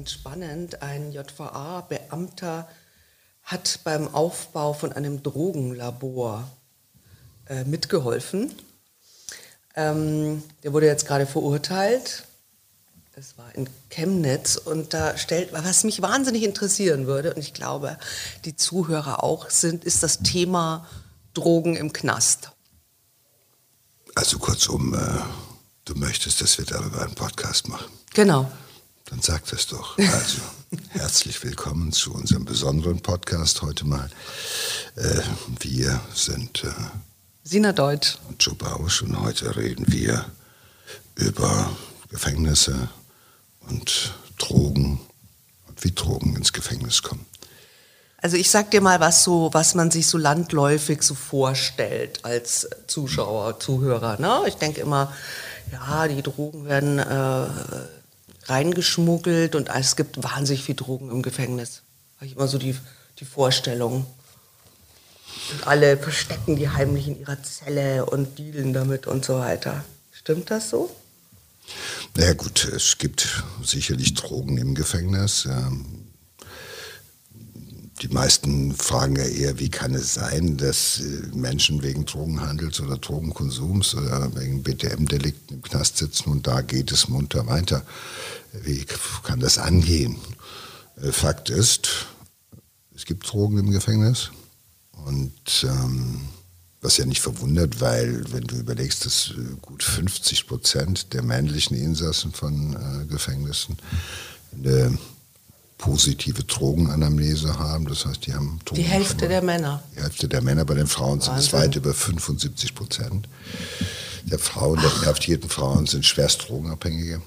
ganz spannend. Ein JVA-Beamter hat beim Aufbau von einem Drogenlabor äh, mitgeholfen. Ähm, der wurde jetzt gerade verurteilt. Es war in Chemnitz und da stellt, was mich wahnsinnig interessieren würde, und ich glaube, die Zuhörer auch sind, ist das Thema Drogen im Knast. Also kurzum, äh, du möchtest, dass wir darüber einen Podcast machen. Genau. Dann sag das doch. Also, herzlich willkommen zu unserem besonderen Podcast heute mal. Äh, wir sind äh, Sina Deutsch und Joe Bausch und heute reden wir über Gefängnisse und Drogen und wie Drogen ins Gefängnis kommen. Also ich sag dir mal, was so, was man sich so landläufig so vorstellt als Zuschauer, Zuhörer. Ne? Ich denke immer, ja, die Drogen werden äh, reingeschmuggelt und es gibt wahnsinnig viel Drogen im Gefängnis. Habe ich immer so die, die Vorstellung. Und alle verstecken die heimlich in ihrer Zelle und dealen damit und so weiter. Stimmt das so? Na ja, gut, es gibt sicherlich Drogen im Gefängnis. Ähm, die meisten fragen ja eher, wie kann es sein, dass äh, Menschen wegen Drogenhandels oder Drogenkonsums oder wegen BTM-Delikten im Knast sitzen und da geht es munter weiter. Wie kann das angehen? Äh, Fakt ist, es gibt Drogen im Gefängnis und ähm, was ja nicht verwundert, weil wenn du überlegst, dass äh, gut 50 Prozent der männlichen Insassen von äh, Gefängnissen eine positive Drogenanamnese haben. Das heißt, die haben Drogen. Die Hälfte der Männer. Die Hälfte der Männer. Bei den Frauen sind es weit über 75 Prozent. Der Frauen, der inhaftierten Frauen sind schwerst Drogenabhängige.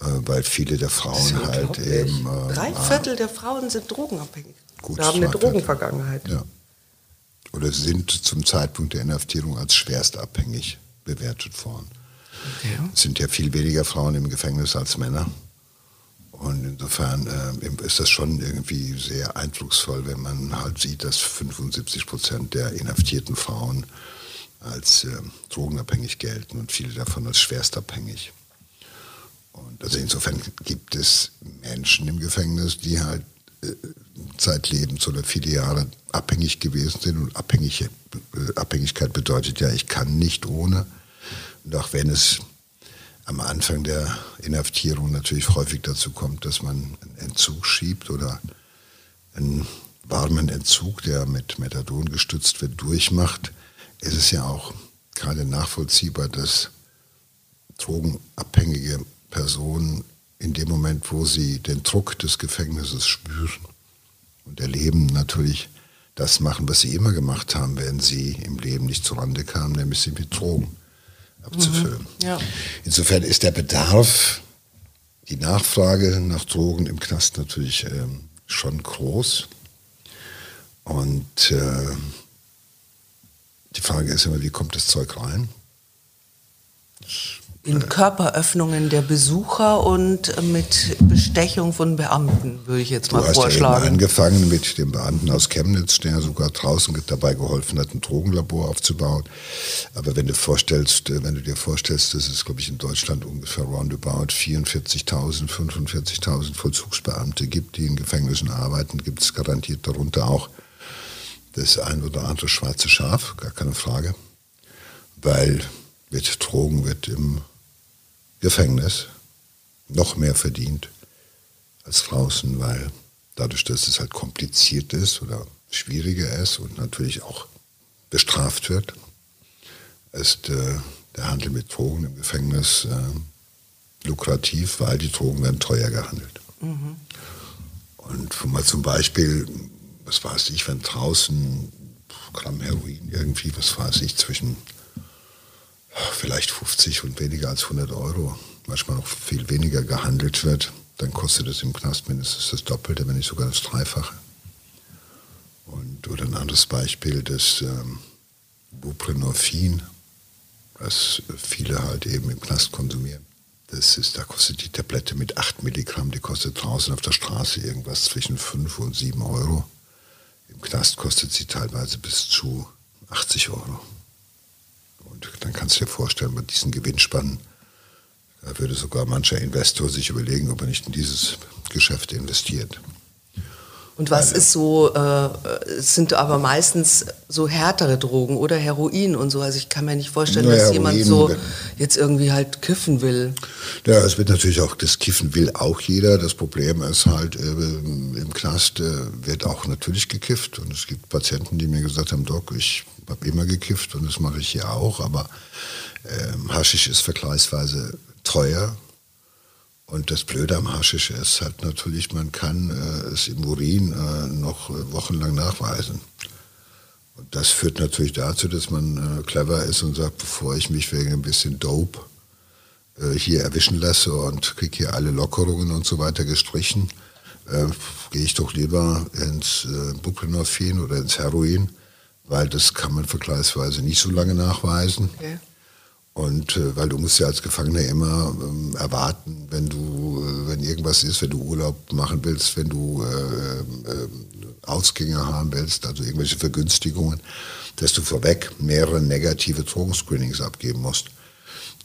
Äh, weil viele der Frauen halt eben. Äh, Drei Viertel der Frauen sind drogenabhängig. Gut, Wir haben eine Drogenvergangenheit. Ja. Oder sind zum Zeitpunkt der Inhaftierung als schwerst abhängig bewertet worden. Okay. Es sind ja viel weniger Frauen im Gefängnis als Männer. Und insofern äh, ist das schon irgendwie sehr eindrucksvoll, wenn man halt sieht, dass 75 Prozent der inhaftierten Frauen als äh, drogenabhängig gelten und viele davon als schwerstabhängig. Und also insofern gibt es Menschen im Gefängnis, die halt äh, zeitlebens oder viele Jahre abhängig gewesen sind. Und Abhängig, äh, Abhängigkeit bedeutet ja, ich kann nicht ohne. Und auch wenn es am Anfang der Inhaftierung natürlich häufig dazu kommt, dass man einen Entzug schiebt oder einen warmen Entzug, der mit Methadon gestützt wird, durchmacht, ist es ja auch gerade nachvollziehbar, dass drogenabhängige Personen in dem Moment, wo sie den Druck des Gefängnisses spüren und erleben, natürlich das machen, was sie immer gemacht haben, wenn sie im Leben nicht zurande kamen, nämlich sie mit Drogen abzufüllen. Mhm, ja. Insofern ist der Bedarf, die Nachfrage nach Drogen im Knast natürlich ähm, schon groß. Und äh, die Frage ist immer, wie kommt das Zeug rein? In Körperöffnungen der Besucher und mit Bestechung von Beamten, würde ich jetzt mal du hast vorschlagen. Ja angefangen mit dem Beamten aus Chemnitz, der sogar draußen dabei geholfen hat, ein Drogenlabor aufzubauen. Aber wenn du vorstellst, äh, wenn du dir vorstellst, dass es, glaube ich, in Deutschland ungefähr roundabout 44.000, 45.000 Vollzugsbeamte gibt, die in Gefängnissen arbeiten, gibt es garantiert darunter auch das ein oder andere schwarze Schaf, gar keine Frage. Weil mit Drogen wird im Gefängnis noch mehr verdient als draußen, weil dadurch, dass es halt kompliziert ist oder schwieriger ist und natürlich auch bestraft wird, ist äh, der Handel mit Drogen im Gefängnis äh, lukrativ, weil die Drogen werden teuer gehandelt. Mhm. Und mal zum Beispiel, was weiß ich, wenn draußen Gramm Heroin irgendwie, was weiß ich, zwischen vielleicht 50 und weniger als 100 Euro, manchmal noch viel weniger gehandelt wird, dann kostet es im Knast mindestens das Doppelte, wenn nicht sogar das Dreifache. Und, oder ein anderes Beispiel, das ähm, Buprenorphin, was viele halt eben im Knast konsumieren. Das ist, da kostet die Tablette mit 8 Milligramm, die kostet draußen auf der Straße irgendwas zwischen 5 und 7 Euro. Im Knast kostet sie teilweise bis zu 80 Euro. Und dann kannst du dir vorstellen, bei diesen Gewinnspannen Da würde sogar mancher Investor sich überlegen, ob er nicht in dieses Geschäft investiert. Und was ist so, äh, sind aber meistens so härtere Drogen oder Heroin und so. Also ich kann mir nicht vorstellen, Na, dass Heroin, jemand so jetzt irgendwie halt kiffen will. Ja, es wird natürlich auch, das Kiffen will auch jeder. Das Problem ist halt, äh, im Knast äh, wird auch natürlich gekifft. Und es gibt Patienten, die mir gesagt haben, Doc, ich habe immer gekifft und das mache ich hier auch, aber äh, Haschisch ist vergleichsweise teuer und das Blöde am Haschisch ist halt natürlich, man kann äh, es im Urin äh, noch wochenlang nachweisen. Und das führt natürlich dazu, dass man äh, clever ist und sagt, bevor ich mich wegen ein bisschen Dope äh, hier erwischen lasse und kriege hier alle Lockerungen und so weiter gestrichen, äh, gehe ich doch lieber ins äh, Buprenorphin oder ins Heroin, weil das kann man vergleichsweise nicht so lange nachweisen. Okay. Und äh, weil du musst ja als Gefangener immer ähm, erwarten, wenn du, äh, wenn irgendwas ist, wenn du Urlaub machen willst, wenn du äh, äh, Ausgänge haben willst, also irgendwelche Vergünstigungen, dass du vorweg mehrere negative Drogenscreenings abgeben musst.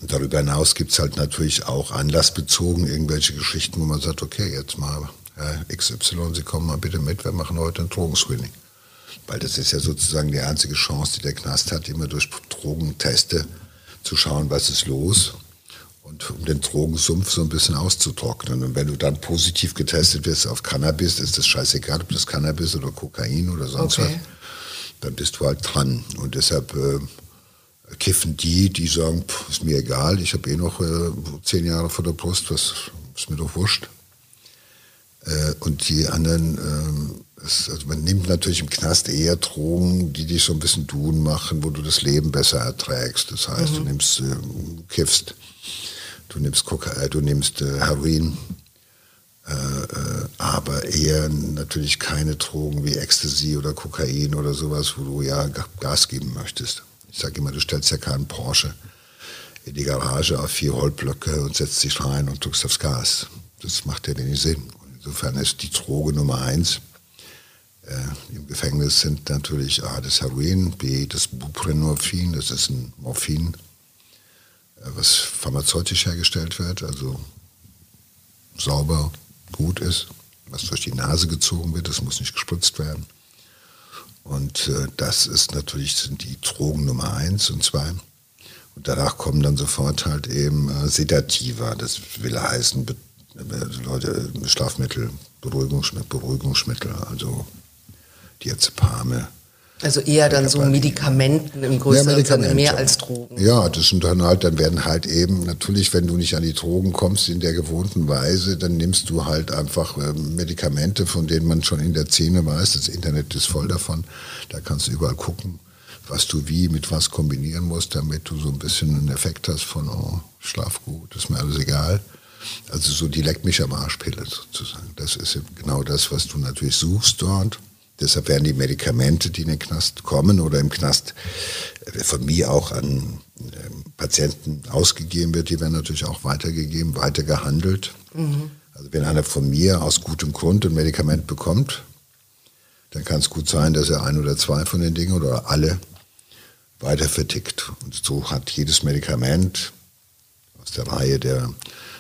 Und darüber hinaus gibt es halt natürlich auch anlassbezogen irgendwelche Geschichten, wo man sagt, okay, jetzt mal Herr XY, Sie kommen mal bitte mit, wir machen heute ein Drogenscreening. Weil das ist ja sozusagen die einzige Chance, die der Knast hat, immer durch Drogenteste zu schauen, was ist los und um den Drogensumpf so ein bisschen auszutrocknen. Und wenn du dann positiv getestet wirst auf Cannabis, ist das scheißegal, ob das Cannabis oder Kokain oder sonst okay. was, dann bist du halt dran. Und deshalb äh, kiffen die, die sagen, pff, ist mir egal, ich habe eh noch äh, zehn Jahre vor der Brust, was ist mir doch wurscht. Äh, und die anderen ähm, das, also man nimmt natürlich im Knast eher Drogen, die dich so ein bisschen tun machen, wo du das Leben besser erträgst. Das heißt, mhm. du nimmst, äh, kiffst, du nimmst, Koka äh, du nimmst äh, Heroin, äh, aber eher natürlich keine Drogen wie Ecstasy oder Kokain oder sowas, wo du ja Gas geben möchtest. Ich sage immer, du stellst ja keinen Porsche in die Garage auf vier Holzblöcke und setzt dich rein und drückst aufs Gas. Das macht ja wenig Sinn. Insofern ist die Droge Nummer eins äh, im Gefängnis sind natürlich A, das Heroin, B, das Buprenorphin, das ist ein Morphin, äh, was pharmazeutisch hergestellt wird, also sauber, gut ist, was durch die Nase gezogen wird, das muss nicht gespritzt werden. Und äh, das ist natürlich sind die Drogen Nummer eins und zwei. Und danach kommen dann sofort halt eben äh, Sedativa, das will heißen, Leute, Schlafmittel, Beruhigungsmittel, Beruhigungsmittel, also Diazepame. Also eher dann so Medikamenten im größeren Sinne, mehr als Drogen. Ja, das sind dann halt, dann werden halt eben, natürlich, wenn du nicht an die Drogen kommst in der gewohnten Weise, dann nimmst du halt einfach äh, Medikamente, von denen man schon in der Szene weiß, das Internet ist voll davon, da kannst du überall gucken, was du wie mit was kombinieren musst, damit du so ein bisschen einen Effekt hast von, oh, schlaf gut, ist mir alles egal. Also so die Leck mich am Arschpille sozusagen. Das ist genau das, was du natürlich suchst dort. Deshalb werden die Medikamente, die in den Knast kommen oder im Knast äh, von mir auch an ähm, Patienten ausgegeben wird, die werden natürlich auch weitergegeben, weitergehandelt. Mhm. Also wenn einer von mir aus gutem Grund ein Medikament bekommt, dann kann es gut sein, dass er ein oder zwei von den Dingen oder alle weiter vertickt. Und so hat jedes Medikament aus der Reihe der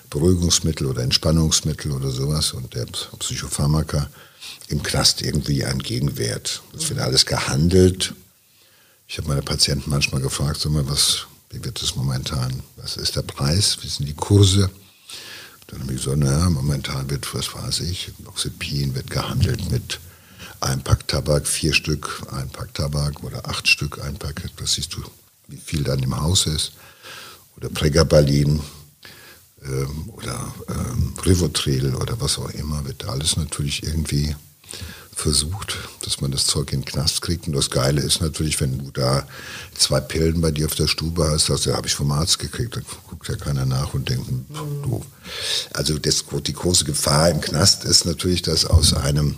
Beruhigungsmittel oder Entspannungsmittel oder sowas und der Psychopharmaka im Knast irgendwie einen Gegenwert. Das wird alles gehandelt. Ich habe meine Patienten manchmal gefragt, sag mal, was, wie wird das momentan? Was ist der Preis? Wie sind die Kurse? Dann habe ich gesagt, naja, momentan wird, was weiß ich, Oxepin wird gehandelt mit ein Pack Tabak, vier Stück, ein Pack Tabak oder acht Stück, ein Pack, das siehst du, wie viel dann im Haus ist. Oder Pregabalin ähm, oder ähm, Rivotril oder was auch immer, wird alles natürlich irgendwie versucht, dass man das Zeug in den Knast kriegt. Und das Geile ist natürlich, wenn du da zwei Pillen bei dir auf der Stube hast, das habe ich vom Arzt gekriegt, dann guckt ja keiner nach und denkt, hm, doof. Also das, die große Gefahr im Knast ist natürlich, dass aus einem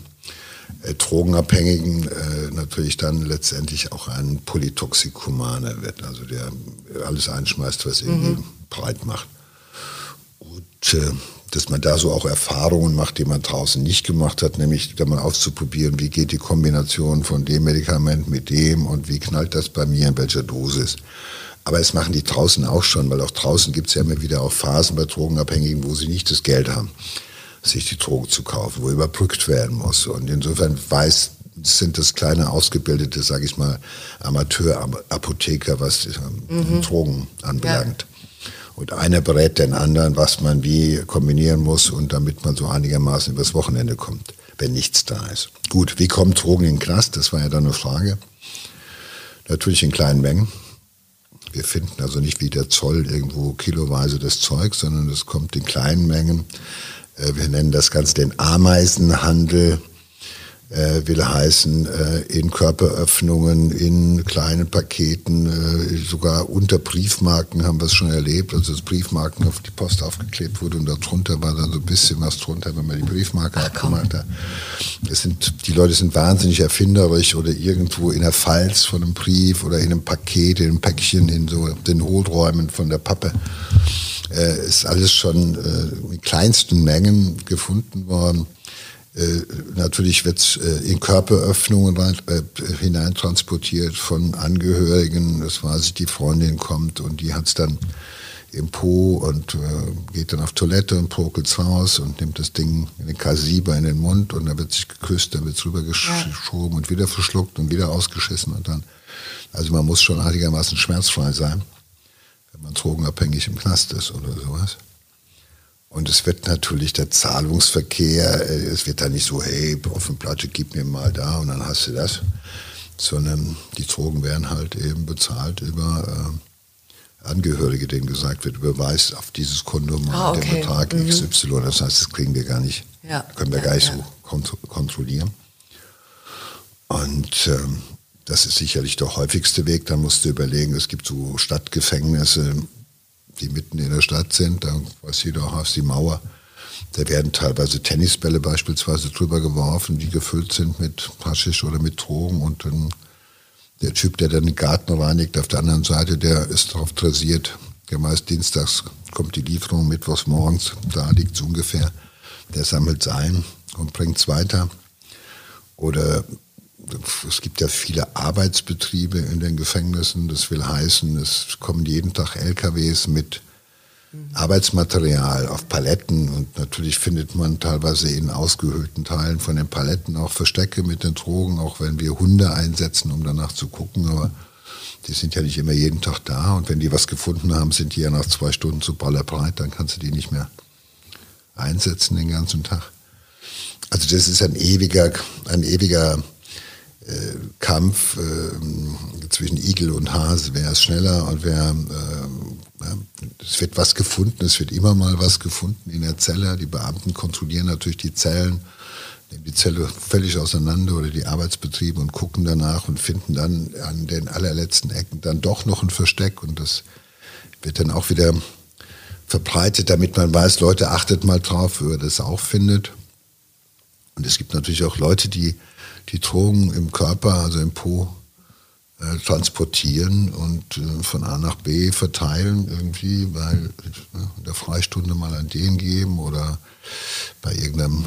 äh, Drogenabhängigen äh, natürlich dann letztendlich auch ein Polytoxikomaner wird, also der alles einschmeißt, was irgendwie mhm. breit macht. Äh, dass man da so auch Erfahrungen macht, die man draußen nicht gemacht hat, nämlich da mal auszuprobieren, wie geht die Kombination von dem Medikament mit dem und wie knallt das bei mir, in welcher Dosis. Aber es machen die draußen auch schon, weil auch draußen gibt es ja immer wieder auch Phasen bei Drogenabhängigen, wo sie nicht das Geld haben, sich die Drogen zu kaufen, wo überbrückt werden muss. Und insofern weiß, sind das kleine ausgebildete, sage ich mal, Amateurapotheker, was mhm. Drogen anbelangt. Ja. Und einer berät den anderen, was man wie kombinieren muss und damit man so einigermaßen übers Wochenende kommt, wenn nichts da ist. Gut, wie kommen Drogen in den Knast? Das war ja dann eine Frage. Natürlich in kleinen Mengen. Wir finden also nicht wie der Zoll irgendwo kiloweise das Zeug, sondern es kommt in kleinen Mengen. Äh, wir nennen das Ganze den Ameisenhandel will heißen, äh, in Körperöffnungen, in kleinen Paketen, äh, sogar unter Briefmarken haben wir es schon erlebt, also dass Briefmarken auf die Post aufgeklebt wurde und darunter war dann so ein bisschen was drunter, wenn man die Briefmarke Ach, abgemacht hat. Es sind, die Leute sind wahnsinnig erfinderisch oder irgendwo in der Falz von einem Brief oder in einem Paket, in einem Päckchen, in so den Hohlräumen von der Pappe. Äh, ist alles schon äh, in kleinsten Mengen gefunden worden. Äh, natürlich wird es äh, in Körperöffnungen rein, äh, hineintransportiert von Angehörigen. Das weiß ich, die Freundin kommt und die hat es dann im Po und äh, geht dann auf Toilette und prokelt's raus und nimmt das Ding in den K7 in den Mund und dann wird sich geküsst, dann wird es rübergeschoben ja. und wieder verschluckt und wieder ausgeschissen und dann. Also man muss schon einigermaßen schmerzfrei sein, wenn man drogenabhängig im Knast ist oder sowas. Und es wird natürlich der Zahlungsverkehr, äh, es wird da nicht so, hey, auf dem Platte, gib mir mal da und dann hast du das, sondern die Drogen werden halt eben bezahlt über äh, Angehörige, denen gesagt wird, überweist auf dieses Konto mal ah, okay. den Betrag mhm. XY. Das heißt, das kriegen wir gar nicht, ja. können wir ja, gar nicht ja. so kont kontrollieren. Und ähm, das ist sicherlich der häufigste Weg. Da musst du überlegen, es gibt so Stadtgefängnisse, die mitten in der Stadt sind, da weiß jeder auch aus die Mauer. Da werden teilweise Tennisbälle beispielsweise drüber geworfen, die gefüllt sind mit Haschisch oder mit Drogen und dann der Typ, der dann den Garten reinigt, auf der anderen Seite, der ist darauf dressiert. Der meist dienstags kommt die Lieferung, mittwochs morgens, da liegt es ungefähr. Der sammelt es ein und bringt es weiter. Oder es gibt ja viele Arbeitsbetriebe in den Gefängnissen. Das will heißen, es kommen jeden Tag LKWs mit Arbeitsmaterial auf Paletten und natürlich findet man teilweise in ausgehöhlten Teilen von den Paletten auch Verstecke mit den Drogen, auch wenn wir Hunde einsetzen, um danach zu gucken. Aber die sind ja nicht immer jeden Tag da und wenn die was gefunden haben, sind die ja nach zwei Stunden zu ballerbreit, dann kannst du die nicht mehr einsetzen den ganzen Tag. Also das ist ein ewiger, ein ewiger Kampf äh, zwischen Igel und Hase, wer ist schneller und wer, äh, es wird was gefunden, es wird immer mal was gefunden in der Zelle. Die Beamten kontrollieren natürlich die Zellen, nehmen die Zelle völlig auseinander oder die Arbeitsbetriebe und gucken danach und finden dann an den allerletzten Ecken dann doch noch ein Versteck und das wird dann auch wieder verbreitet, damit man weiß, Leute, achtet mal drauf, wer das auch findet. Und es gibt natürlich auch Leute, die die Drogen im Körper, also im Po, äh, transportieren und äh, von A nach B verteilen irgendwie, weil äh, in der Freistunde mal an den geben oder bei irgendeinem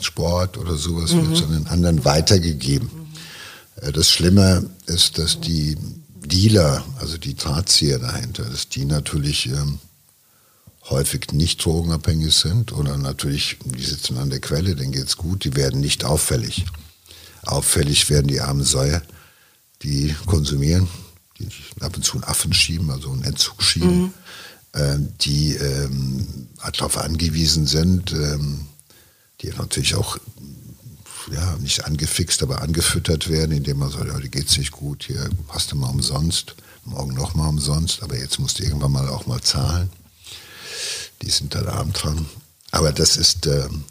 Sport oder sowas mhm. wird es an den anderen weitergegeben. Mhm. das Schlimme ist, dass die Dealer, also die Drahtzieher dahinter, dass die natürlich ähm, häufig nicht drogenabhängig sind oder natürlich, die sitzen an der Quelle, denen geht es gut, die werden nicht auffällig. Auffällig werden die armen Säue, die konsumieren, die ab und zu einen Affen schieben, also einen Entzug schieben, mhm. ähm, die ähm, darauf angewiesen sind, ähm, die natürlich auch ja, nicht angefixt, aber angefüttert werden, indem man sagt, heute geht's nicht gut, hier hast du mal umsonst, morgen noch mal umsonst, aber jetzt musst du irgendwann mal auch mal zahlen. Die sind dann abend dran. Aber das ist, ähm,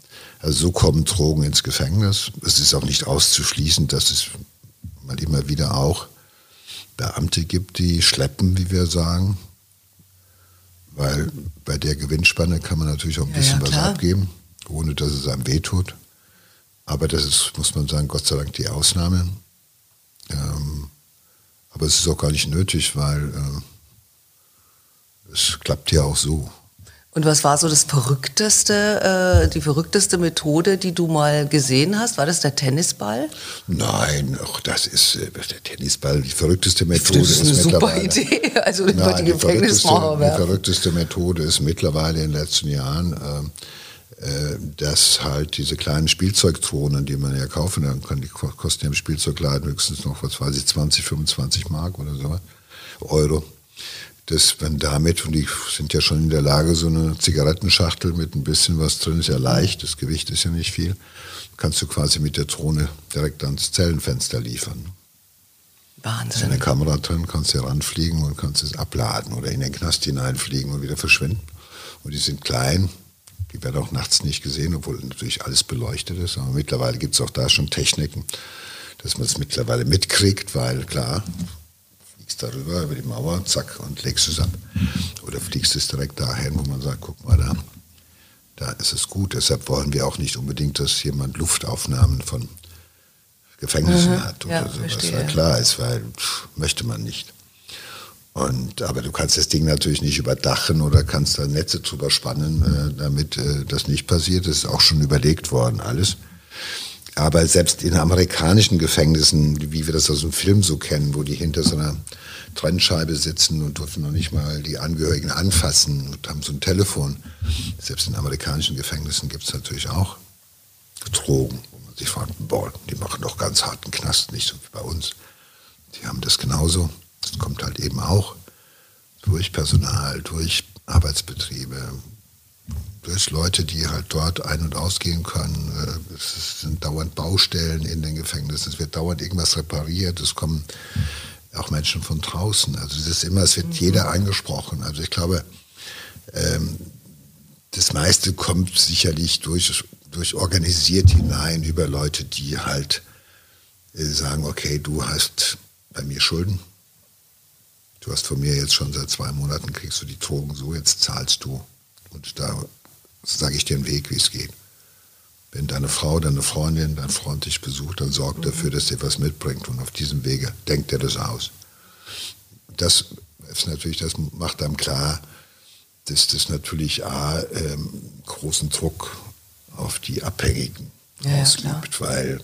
also so kommen Drogen ins Gefängnis. Es ist auch nicht auszuschließen, dass es mal immer wieder auch Beamte gibt, die schleppen, wie wir sagen. Weil bei der Gewinnspanne kann man natürlich auch ein bisschen ja, was abgeben, ohne dass es einem wehtut. Aber das ist, muss man sagen, Gott sei Dank die Ausnahme. Ähm, aber es ist auch gar nicht nötig, weil äh, es klappt ja auch so. Und was war so das verrückteste, äh, die verrückteste Methode, die du mal gesehen hast? War das der Tennisball? Nein, ach, das ist äh, der Tennisball. Die verrückteste Methode das ist, eine ist super Idee. Also Nein, über die die, verrückteste, Gefängnismauer die verrückteste Methode ist mittlerweile in den letzten Jahren, äh, äh, dass halt diese kleinen Spielzeugdrohnen, die man ja kaufen kann, die kosten ja im Spielzeugladen höchstens noch, was weiß ich, 20, 25 Mark oder so, Euro dass man damit, und die sind ja schon in der Lage, so eine Zigarettenschachtel mit ein bisschen was drin, ist ja leicht, das Gewicht ist ja nicht viel, kannst du quasi mit der Drohne direkt ans Zellenfenster liefern. Wahnsinn. Da ist eine Kamera drin, kannst du heranfliegen und kannst es abladen oder in den Knast hineinfliegen und wieder verschwinden. Und die sind klein, die werden auch nachts nicht gesehen, obwohl natürlich alles beleuchtet ist. Aber mittlerweile gibt es auch da schon Techniken, dass man es mittlerweile mitkriegt, weil klar, fliegst darüber, über die Mauer, zack, und legst es ab. Oder fliegst es direkt dahin, wo man sagt, guck mal da, da ist es gut. Deshalb wollen wir auch nicht unbedingt, dass jemand Luftaufnahmen von Gefängnissen mhm, hat oder ja, so, verstehe. was ja klar ist, weil pff, möchte man nicht. Und, aber du kannst das Ding natürlich nicht überdachen oder kannst da Netze drüber spannen, äh, damit äh, das nicht passiert. Das ist auch schon überlegt worden, alles. Aber selbst in amerikanischen Gefängnissen, wie wir das aus dem Film so kennen, wo die hinter so einer Trennscheibe sitzen und dürfen noch nicht mal die Angehörigen anfassen und haben so ein Telefon. Selbst in amerikanischen Gefängnissen gibt es natürlich auch Drogen, wo man sich fragt, boah, die machen doch ganz harten Knast, nicht so wie bei uns. Die haben das genauso. Das kommt halt eben auch durch Personal, durch Arbeitsbetriebe, durch Leute, die halt dort ein- und ausgehen können. Äh, es sind dauernd Baustellen in den Gefängnissen, es wird dauernd irgendwas repariert, es kommen auch Menschen von draußen. Also es ist immer, es wird mhm. jeder angesprochen. Also ich glaube, ähm, das meiste kommt sicherlich durch, durch organisiert hinein über Leute, die halt äh, sagen, okay, du hast bei mir Schulden. Du hast von mir jetzt schon seit zwei Monaten, kriegst du die Drogen so, jetzt zahlst du. Und da sage ich dir einen Weg, wie es geht. Wenn deine Frau, deine Freundin, dein Freund dich besucht, dann sorg mhm. dafür, dass dir was mitbringt. Und auf diesem Wege denkt er das aus. Das ist natürlich, das macht einem klar, dass das natürlich A, ähm, großen Druck auf die Abhängigen ja, ausübt, weil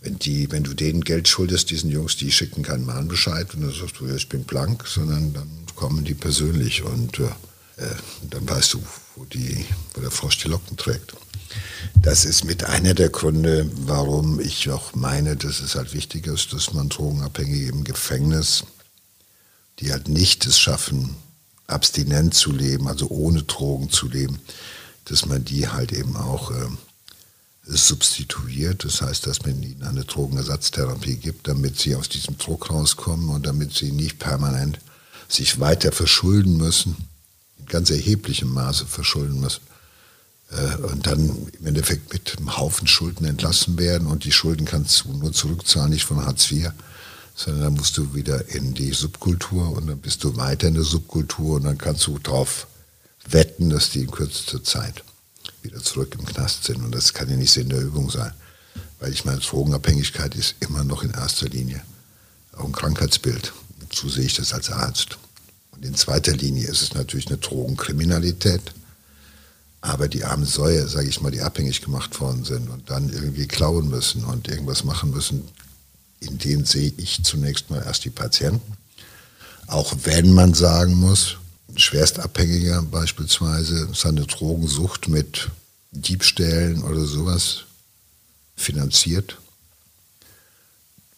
wenn, die, wenn du denen Geld schuldest, diesen Jungs, die schicken keinen Mahnbescheid und dann sagst du, ja, ich bin blank, sondern dann kommen die persönlich und äh, dann weißt du, wo, die, wo der Frosch die Locken trägt. Das ist mit einer der Gründe, warum ich auch meine, dass es halt wichtig ist, dass man Drogenabhängige im Gefängnis, die halt nicht es schaffen, abstinent zu leben, also ohne Drogen zu leben, dass man die halt eben auch äh, substituiert. Das heißt, dass man ihnen eine Drogenersatztherapie gibt, damit sie aus diesem Druck rauskommen und damit sie nicht permanent sich weiter verschulden müssen ganz erheblichem Maße verschulden müssen. Äh, und dann im Endeffekt mit einem Haufen Schulden entlassen werden und die Schulden kannst du nur zurückzahlen, nicht von Hartz IV, sondern dann musst du wieder in die Subkultur und dann bist du weiter in der Subkultur und dann kannst du darauf wetten, dass die in kürzester Zeit wieder zurück im Knast sind. Und das kann ja nicht Sinn der Übung sein. Weil ich meine, Drogenabhängigkeit ist immer noch in erster Linie auch ein Krankheitsbild. So sehe ich das als Arzt. Und in zweiter Linie ist es natürlich eine Drogenkriminalität. Aber die armen Säue, sage ich mal, die abhängig gemacht worden sind und dann irgendwie klauen müssen und irgendwas machen müssen, in denen sehe ich zunächst mal erst die Patienten. Auch wenn man sagen muss, ein Schwerstabhängiger beispielsweise seine Drogensucht mit Diebstählen oder sowas finanziert,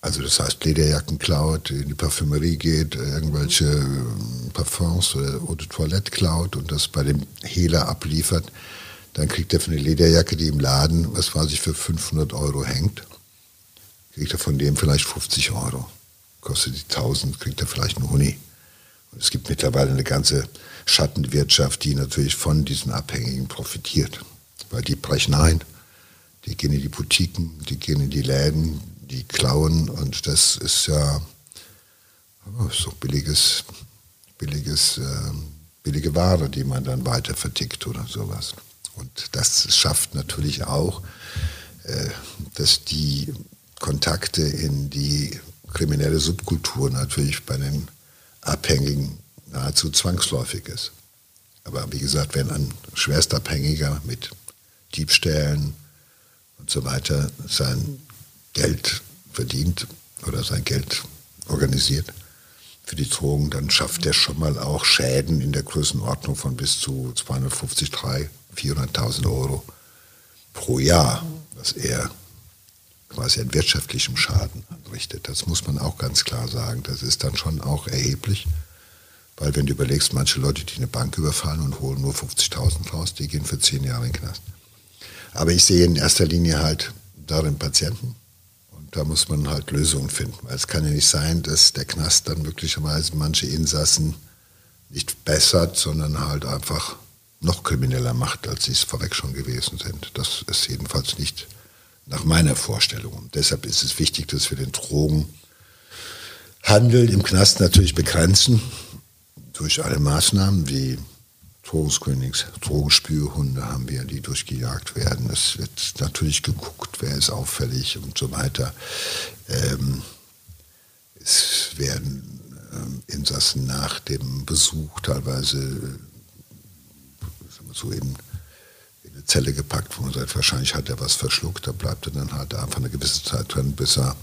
also das heißt, Lederjacken klaut, in die Parfümerie geht, irgendwelche äh, Parfums oder Eau de Toilette klaut und das bei dem Hehler abliefert, dann kriegt er für eine Lederjacke, die im Laden, was weiß ich, für 500 Euro hängt, kriegt er von dem vielleicht 50 Euro. Kostet die 1000, kriegt er vielleicht einen Huni. Und es gibt mittlerweile eine ganze Schattenwirtschaft, die natürlich von diesen Abhängigen profitiert. Weil die brechen ein, die gehen in die Boutiquen, die gehen in die Läden, die klauen und das ist ja oh, so billiges, billiges, äh, billige Ware, die man dann weiter vertickt oder sowas. Und das schafft natürlich auch, äh, dass die Kontakte in die kriminelle Subkultur natürlich bei den Abhängigen nahezu zwangsläufig ist. Aber wie gesagt, wenn ein Schwerstabhängiger mit Diebstählen und so weiter sein Geld verdient oder sein Geld organisiert für die Drogen, dann schafft er schon mal auch Schäden in der Größenordnung von bis zu 250, 300, 400.000 Euro pro Jahr, was er quasi an wirtschaftlichem Schaden anrichtet. Das muss man auch ganz klar sagen. Das ist dann schon auch erheblich. Weil wenn du überlegst, manche Leute, die eine Bank überfallen und holen nur 50.000 raus, die gehen für zehn Jahre in den Knast. Aber ich sehe in erster Linie halt darin Patienten. Da muss man halt Lösungen finden. Weil es kann ja nicht sein, dass der Knast dann möglicherweise manche Insassen nicht bessert, sondern halt einfach noch krimineller macht, als sie es vorweg schon gewesen sind. Das ist jedenfalls nicht nach meiner Vorstellung. Und deshalb ist es wichtig, dass wir den Drogenhandel im Knast natürlich begrenzen durch alle Maßnahmen wie Drogenscreenings, Drogenspürhunde haben wir, die durchgejagt werden. Es wird natürlich geguckt, wer ist auffällig und so weiter. Ähm, es werden ähm, Insassen nach dem Besuch teilweise äh, so in, in, eine Zelle gepackt, wo man sagt, wahrscheinlich hat er was verschluckt, da bleibt er dann halt einfach eine gewisse Zeit drin, bis er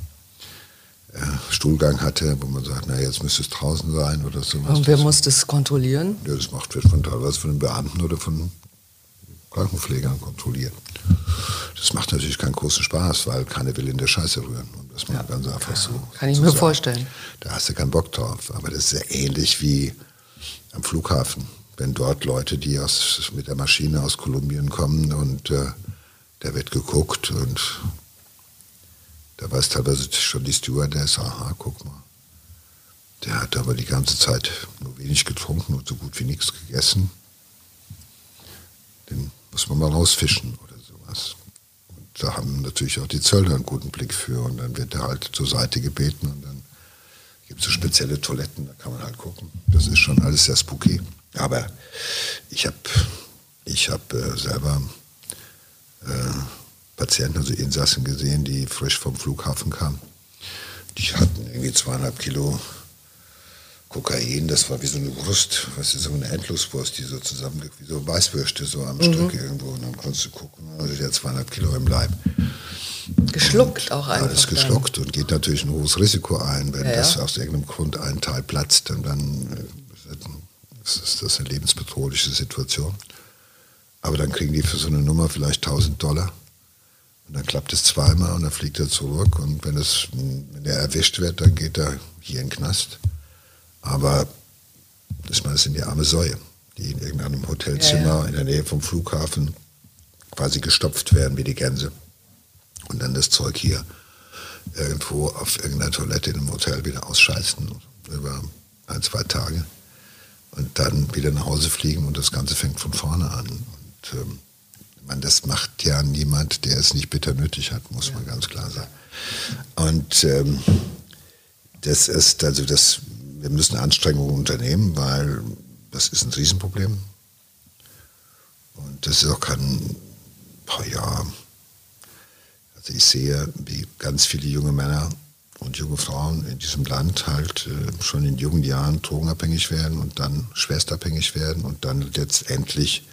Stuhlgang hatte, wo man sagt, na jetzt müsste es draußen sein oder sowas. Und wer muss das kontrollieren? Ja, das macht wird von teilweise von den Beamten oder von Krankenpflegern kontrolliert. Das macht natürlich keinen großen Spaß, weil keiner will in der Scheiße rühren. Und das mal ja. ganz einfach so. Kann ich mir sagen. vorstellen. Da hast du keinen Bock drauf. Aber das ist ja ähnlich wie am Flughafen. Wenn dort Leute, die aus, mit der Maschine aus Kolumbien kommen und äh, da wird geguckt und da weiß teilweise schon die Stewardess, aha, guck mal. Der hat aber die ganze Zeit nur wenig getrunken und so gut wie nichts gegessen. Den muss man mal rausfischen oder sowas. Und da haben natürlich auch die Zöllner einen guten Blick für. Und dann wird er halt zur Seite gebeten und dann gibt es so spezielle Toiletten, da kann man halt gucken. Das ist schon alles sehr spooky. Aber ich habe ich hab, äh, selber äh, Patienten, also Insassen gesehen, die frisch vom Flughafen kamen. Die hatten irgendwie zweieinhalb Kilo Kokain, das war wie so eine Wurst, was ist so eine Endloswurst, die so zusammenliegt, wie so Weißwürste so am mhm. Stück irgendwo. Und dann konntest du gucken, also der hat zweieinhalb Kilo im Leib. Geschluckt und auch einfach. Alles geschluckt dann. und geht natürlich ein hohes Risiko ein, wenn ja, das ja. aus irgendeinem Grund ein Teil platzt, dann, dann äh, ist das eine lebensbedrohliche Situation. Aber dann kriegen die für so eine Nummer vielleicht 1000 Dollar. Und dann klappt es zweimal und dann fliegt er zurück. Und wenn, es, wenn er erwischt wird, dann geht er hier in den Knast. Aber das, meine, das sind die arme Säue, die in irgendeinem Hotelzimmer ja, ja. in der Nähe vom Flughafen quasi gestopft werden wie die Gänse. Und dann das Zeug hier irgendwo auf irgendeiner Toilette in einem Hotel wieder ausscheißen über ein, zwei Tage. Und dann wieder nach Hause fliegen und das Ganze fängt von vorne an. Und ähm, man, das macht ja niemand, der es nicht bitter nötig hat, muss man ganz klar sagen. Und ähm, das ist, also das, wir müssen Anstrengungen unternehmen, weil das ist ein Riesenproblem. Und das ist auch kein, ja, also ich sehe, wie ganz viele junge Männer und junge Frauen in diesem Land halt äh, schon in jungen Jahren drogenabhängig werden und dann schwerstabhängig werden und dann letztendlich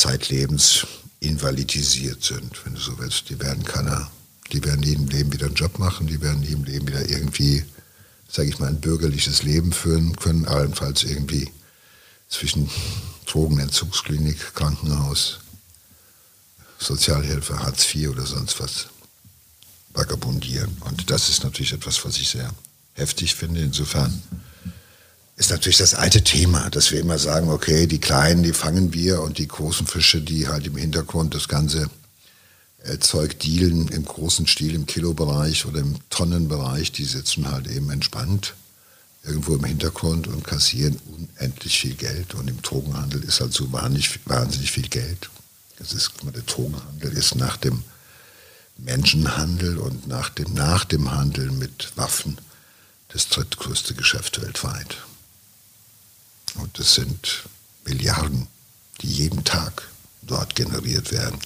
zeitlebens invalidisiert sind, wenn du so willst. Die werden keiner, die werden nie im Leben wieder einen Job machen, die werden nie im Leben wieder irgendwie, sage ich mal, ein bürgerliches Leben führen können, allenfalls irgendwie zwischen Drogenentzugsklinik, Krankenhaus, Sozialhilfe, Hartz IV oder sonst was vagabundieren. Und das ist natürlich etwas, was ich sehr heftig finde. Insofern ist natürlich das alte Thema, dass wir immer sagen, okay, die Kleinen, die fangen wir und die großen Fische, die halt im Hintergrund das ganze äh, Zeug dealen im großen Stil, im Kilobereich oder im Tonnenbereich, die sitzen halt eben entspannt irgendwo im Hintergrund und kassieren unendlich viel Geld. Und im Drogenhandel ist halt so wahnsinnig, wahnsinnig viel Geld. Das ist, der Drogenhandel ist nach dem Menschenhandel und nach dem, nach dem Handel mit Waffen das drittgrößte Geschäft weltweit. Und das sind Milliarden, die jeden Tag dort generiert werden.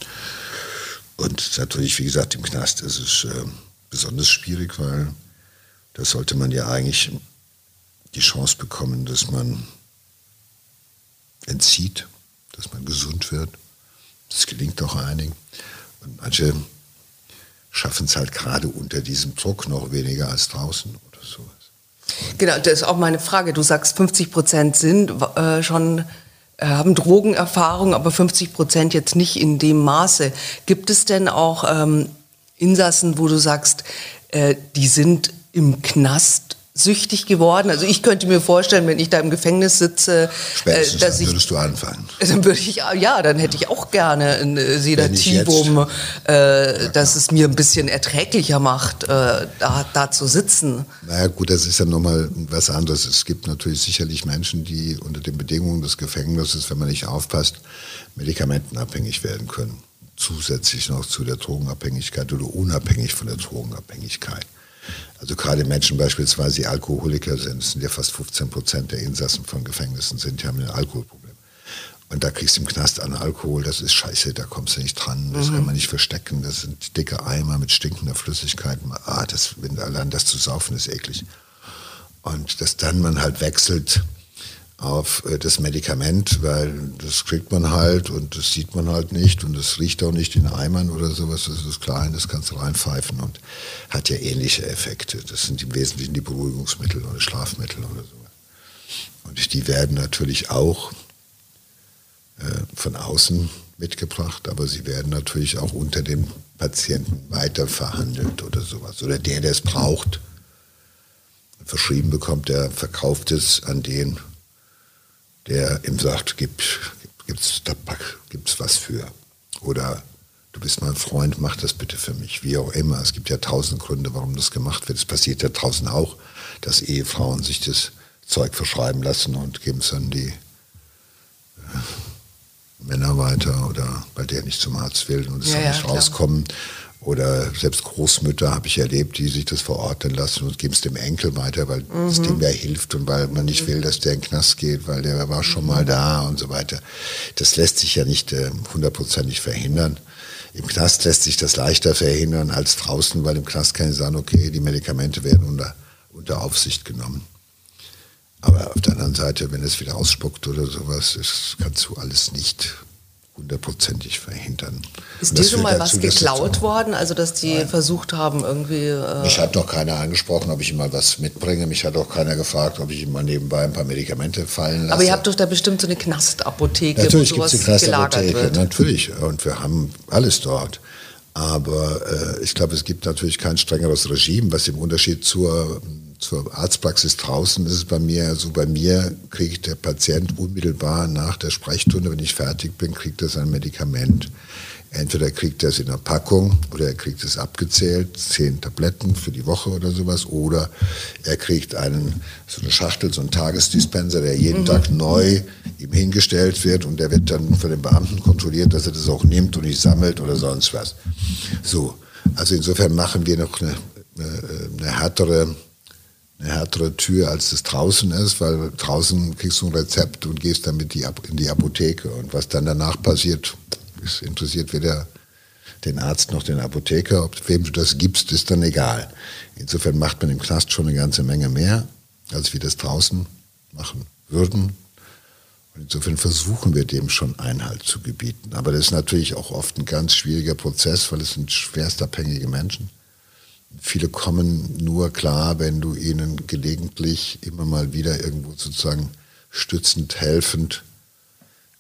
Und natürlich, wie gesagt, im Knast ist es äh, besonders schwierig, weil da sollte man ja eigentlich die Chance bekommen, dass man entzieht, dass man gesund wird. Das gelingt auch einigen. Und manche schaffen es halt gerade unter diesem Druck noch weniger als draußen oder sowas. Genau, das ist auch meine Frage. Du sagst, 50 Prozent sind äh, schon äh, haben Drogenerfahrung, aber 50 Prozent jetzt nicht in dem Maße. Gibt es denn auch ähm, Insassen, wo du sagst, äh, die sind im Knast süchtig geworden. Also ich könnte mir vorstellen, wenn ich da im Gefängnis sitze, Spätestens äh, dass ich, würdest du anfangen. Dann würde ich, ja, dann hätte ich auch gerne ein äh, Sedativum, äh, dass es mir ein bisschen erträglicher macht, äh, da, da zu sitzen. Naja gut, das ist ja nochmal was anderes. Es gibt natürlich sicherlich Menschen, die unter den Bedingungen des Gefängnisses, wenn man nicht aufpasst, medikamentenabhängig werden können. Zusätzlich noch zu der Drogenabhängigkeit oder unabhängig von der Drogenabhängigkeit. Also gerade Menschen beispielsweise, die Alkoholiker sind, das sind ja fast 15 Prozent der Insassen von Gefängnissen sind, die haben ein Alkoholproblem. Und da kriegst du im Knast an Alkohol, das ist scheiße, da kommst du nicht dran, das mhm. kann man nicht verstecken, das sind dicke Eimer mit stinkender Flüssigkeit. Ah, das, wenn allein das zu saufen ist eklig. Und dass dann man halt wechselt auf äh, das Medikament, weil das kriegt man halt und das sieht man halt nicht und das riecht auch nicht in Eimern oder sowas. Das ist klein, das kannst du reinpfeifen und hat ja ähnliche Effekte. Das sind im Wesentlichen die Beruhigungsmittel oder Schlafmittel oder sowas. Und die werden natürlich auch äh, von außen mitgebracht, aber sie werden natürlich auch unter dem Patienten weiter verhandelt oder sowas. Oder der, der es braucht, verschrieben bekommt, der verkauft es an den, der ihm sagt, gibt gibt's Tabak, gibt's was für oder du bist mein Freund, mach das bitte für mich, wie auch immer. Es gibt ja tausend Gründe, warum das gemacht wird. Es passiert ja draußen auch, dass Ehefrauen sich das Zeug verschreiben lassen und geben es an die äh, Männer weiter oder weil der nicht zum Arzt will und es ja, soll nicht ja, rauskommen. Oder selbst Großmütter habe ich erlebt, die sich das verordnen lassen und geben es dem Enkel weiter, weil mhm. es dem ja hilft und weil man nicht will, dass der in den Knast geht, weil der war schon mal da und so weiter. Das lässt sich ja nicht äh, hundertprozentig äh, verhindern. Im Knast lässt sich das leichter verhindern als draußen, weil im Knast kann ich sagen, okay, die Medikamente werden unter, unter Aufsicht genommen. Aber auf der anderen Seite, wenn es wieder ausspuckt oder sowas, das kannst du alles nicht hundertprozentig verhindern. Ist dir schon mal dazu, was geklaut worden? Also dass die Nein. versucht haben irgendwie... Äh mich hat doch keiner angesprochen, ob ich ihm mal was mitbringe. Mich hat auch keiner gefragt, ob ich ihm mal nebenbei ein paar Medikamente fallen lasse. Aber ihr habt doch da bestimmt so eine Knastapotheke, natürlich wo sowas eine gelagert wird. Natürlich, und wir haben alles dort. Aber äh, ich glaube, es gibt natürlich kein strengeres Regime, was im Unterschied zur zur Arztpraxis draußen ist es bei mir, so bei mir kriegt der Patient unmittelbar nach der Sprechstunde, wenn ich fertig bin, kriegt er sein Medikament. Entweder kriegt er es in einer Packung oder er kriegt es abgezählt, zehn Tabletten für die Woche oder sowas, oder er kriegt einen, so eine Schachtel, so einen Tagesdispenser, der jeden mhm. Tag neu ihm hingestellt wird und der wird dann von den Beamten kontrolliert, dass er das auch nimmt und nicht sammelt oder sonst was. So, also insofern machen wir noch eine, eine, eine härtere eine härtere Tür, als es draußen ist, weil draußen kriegst du ein Rezept und gehst damit in die Apotheke. Und was dann danach passiert, ist interessiert weder den Arzt noch den Apotheker. Ob wem du das gibst, ist dann egal. Insofern macht man im Knast schon eine ganze Menge mehr, als wir das draußen machen würden. Und insofern versuchen wir dem schon Einhalt zu gebieten. Aber das ist natürlich auch oft ein ganz schwieriger Prozess, weil es sind schwerstabhängige Menschen. Viele kommen nur klar, wenn du ihnen gelegentlich immer mal wieder irgendwo sozusagen stützend, helfend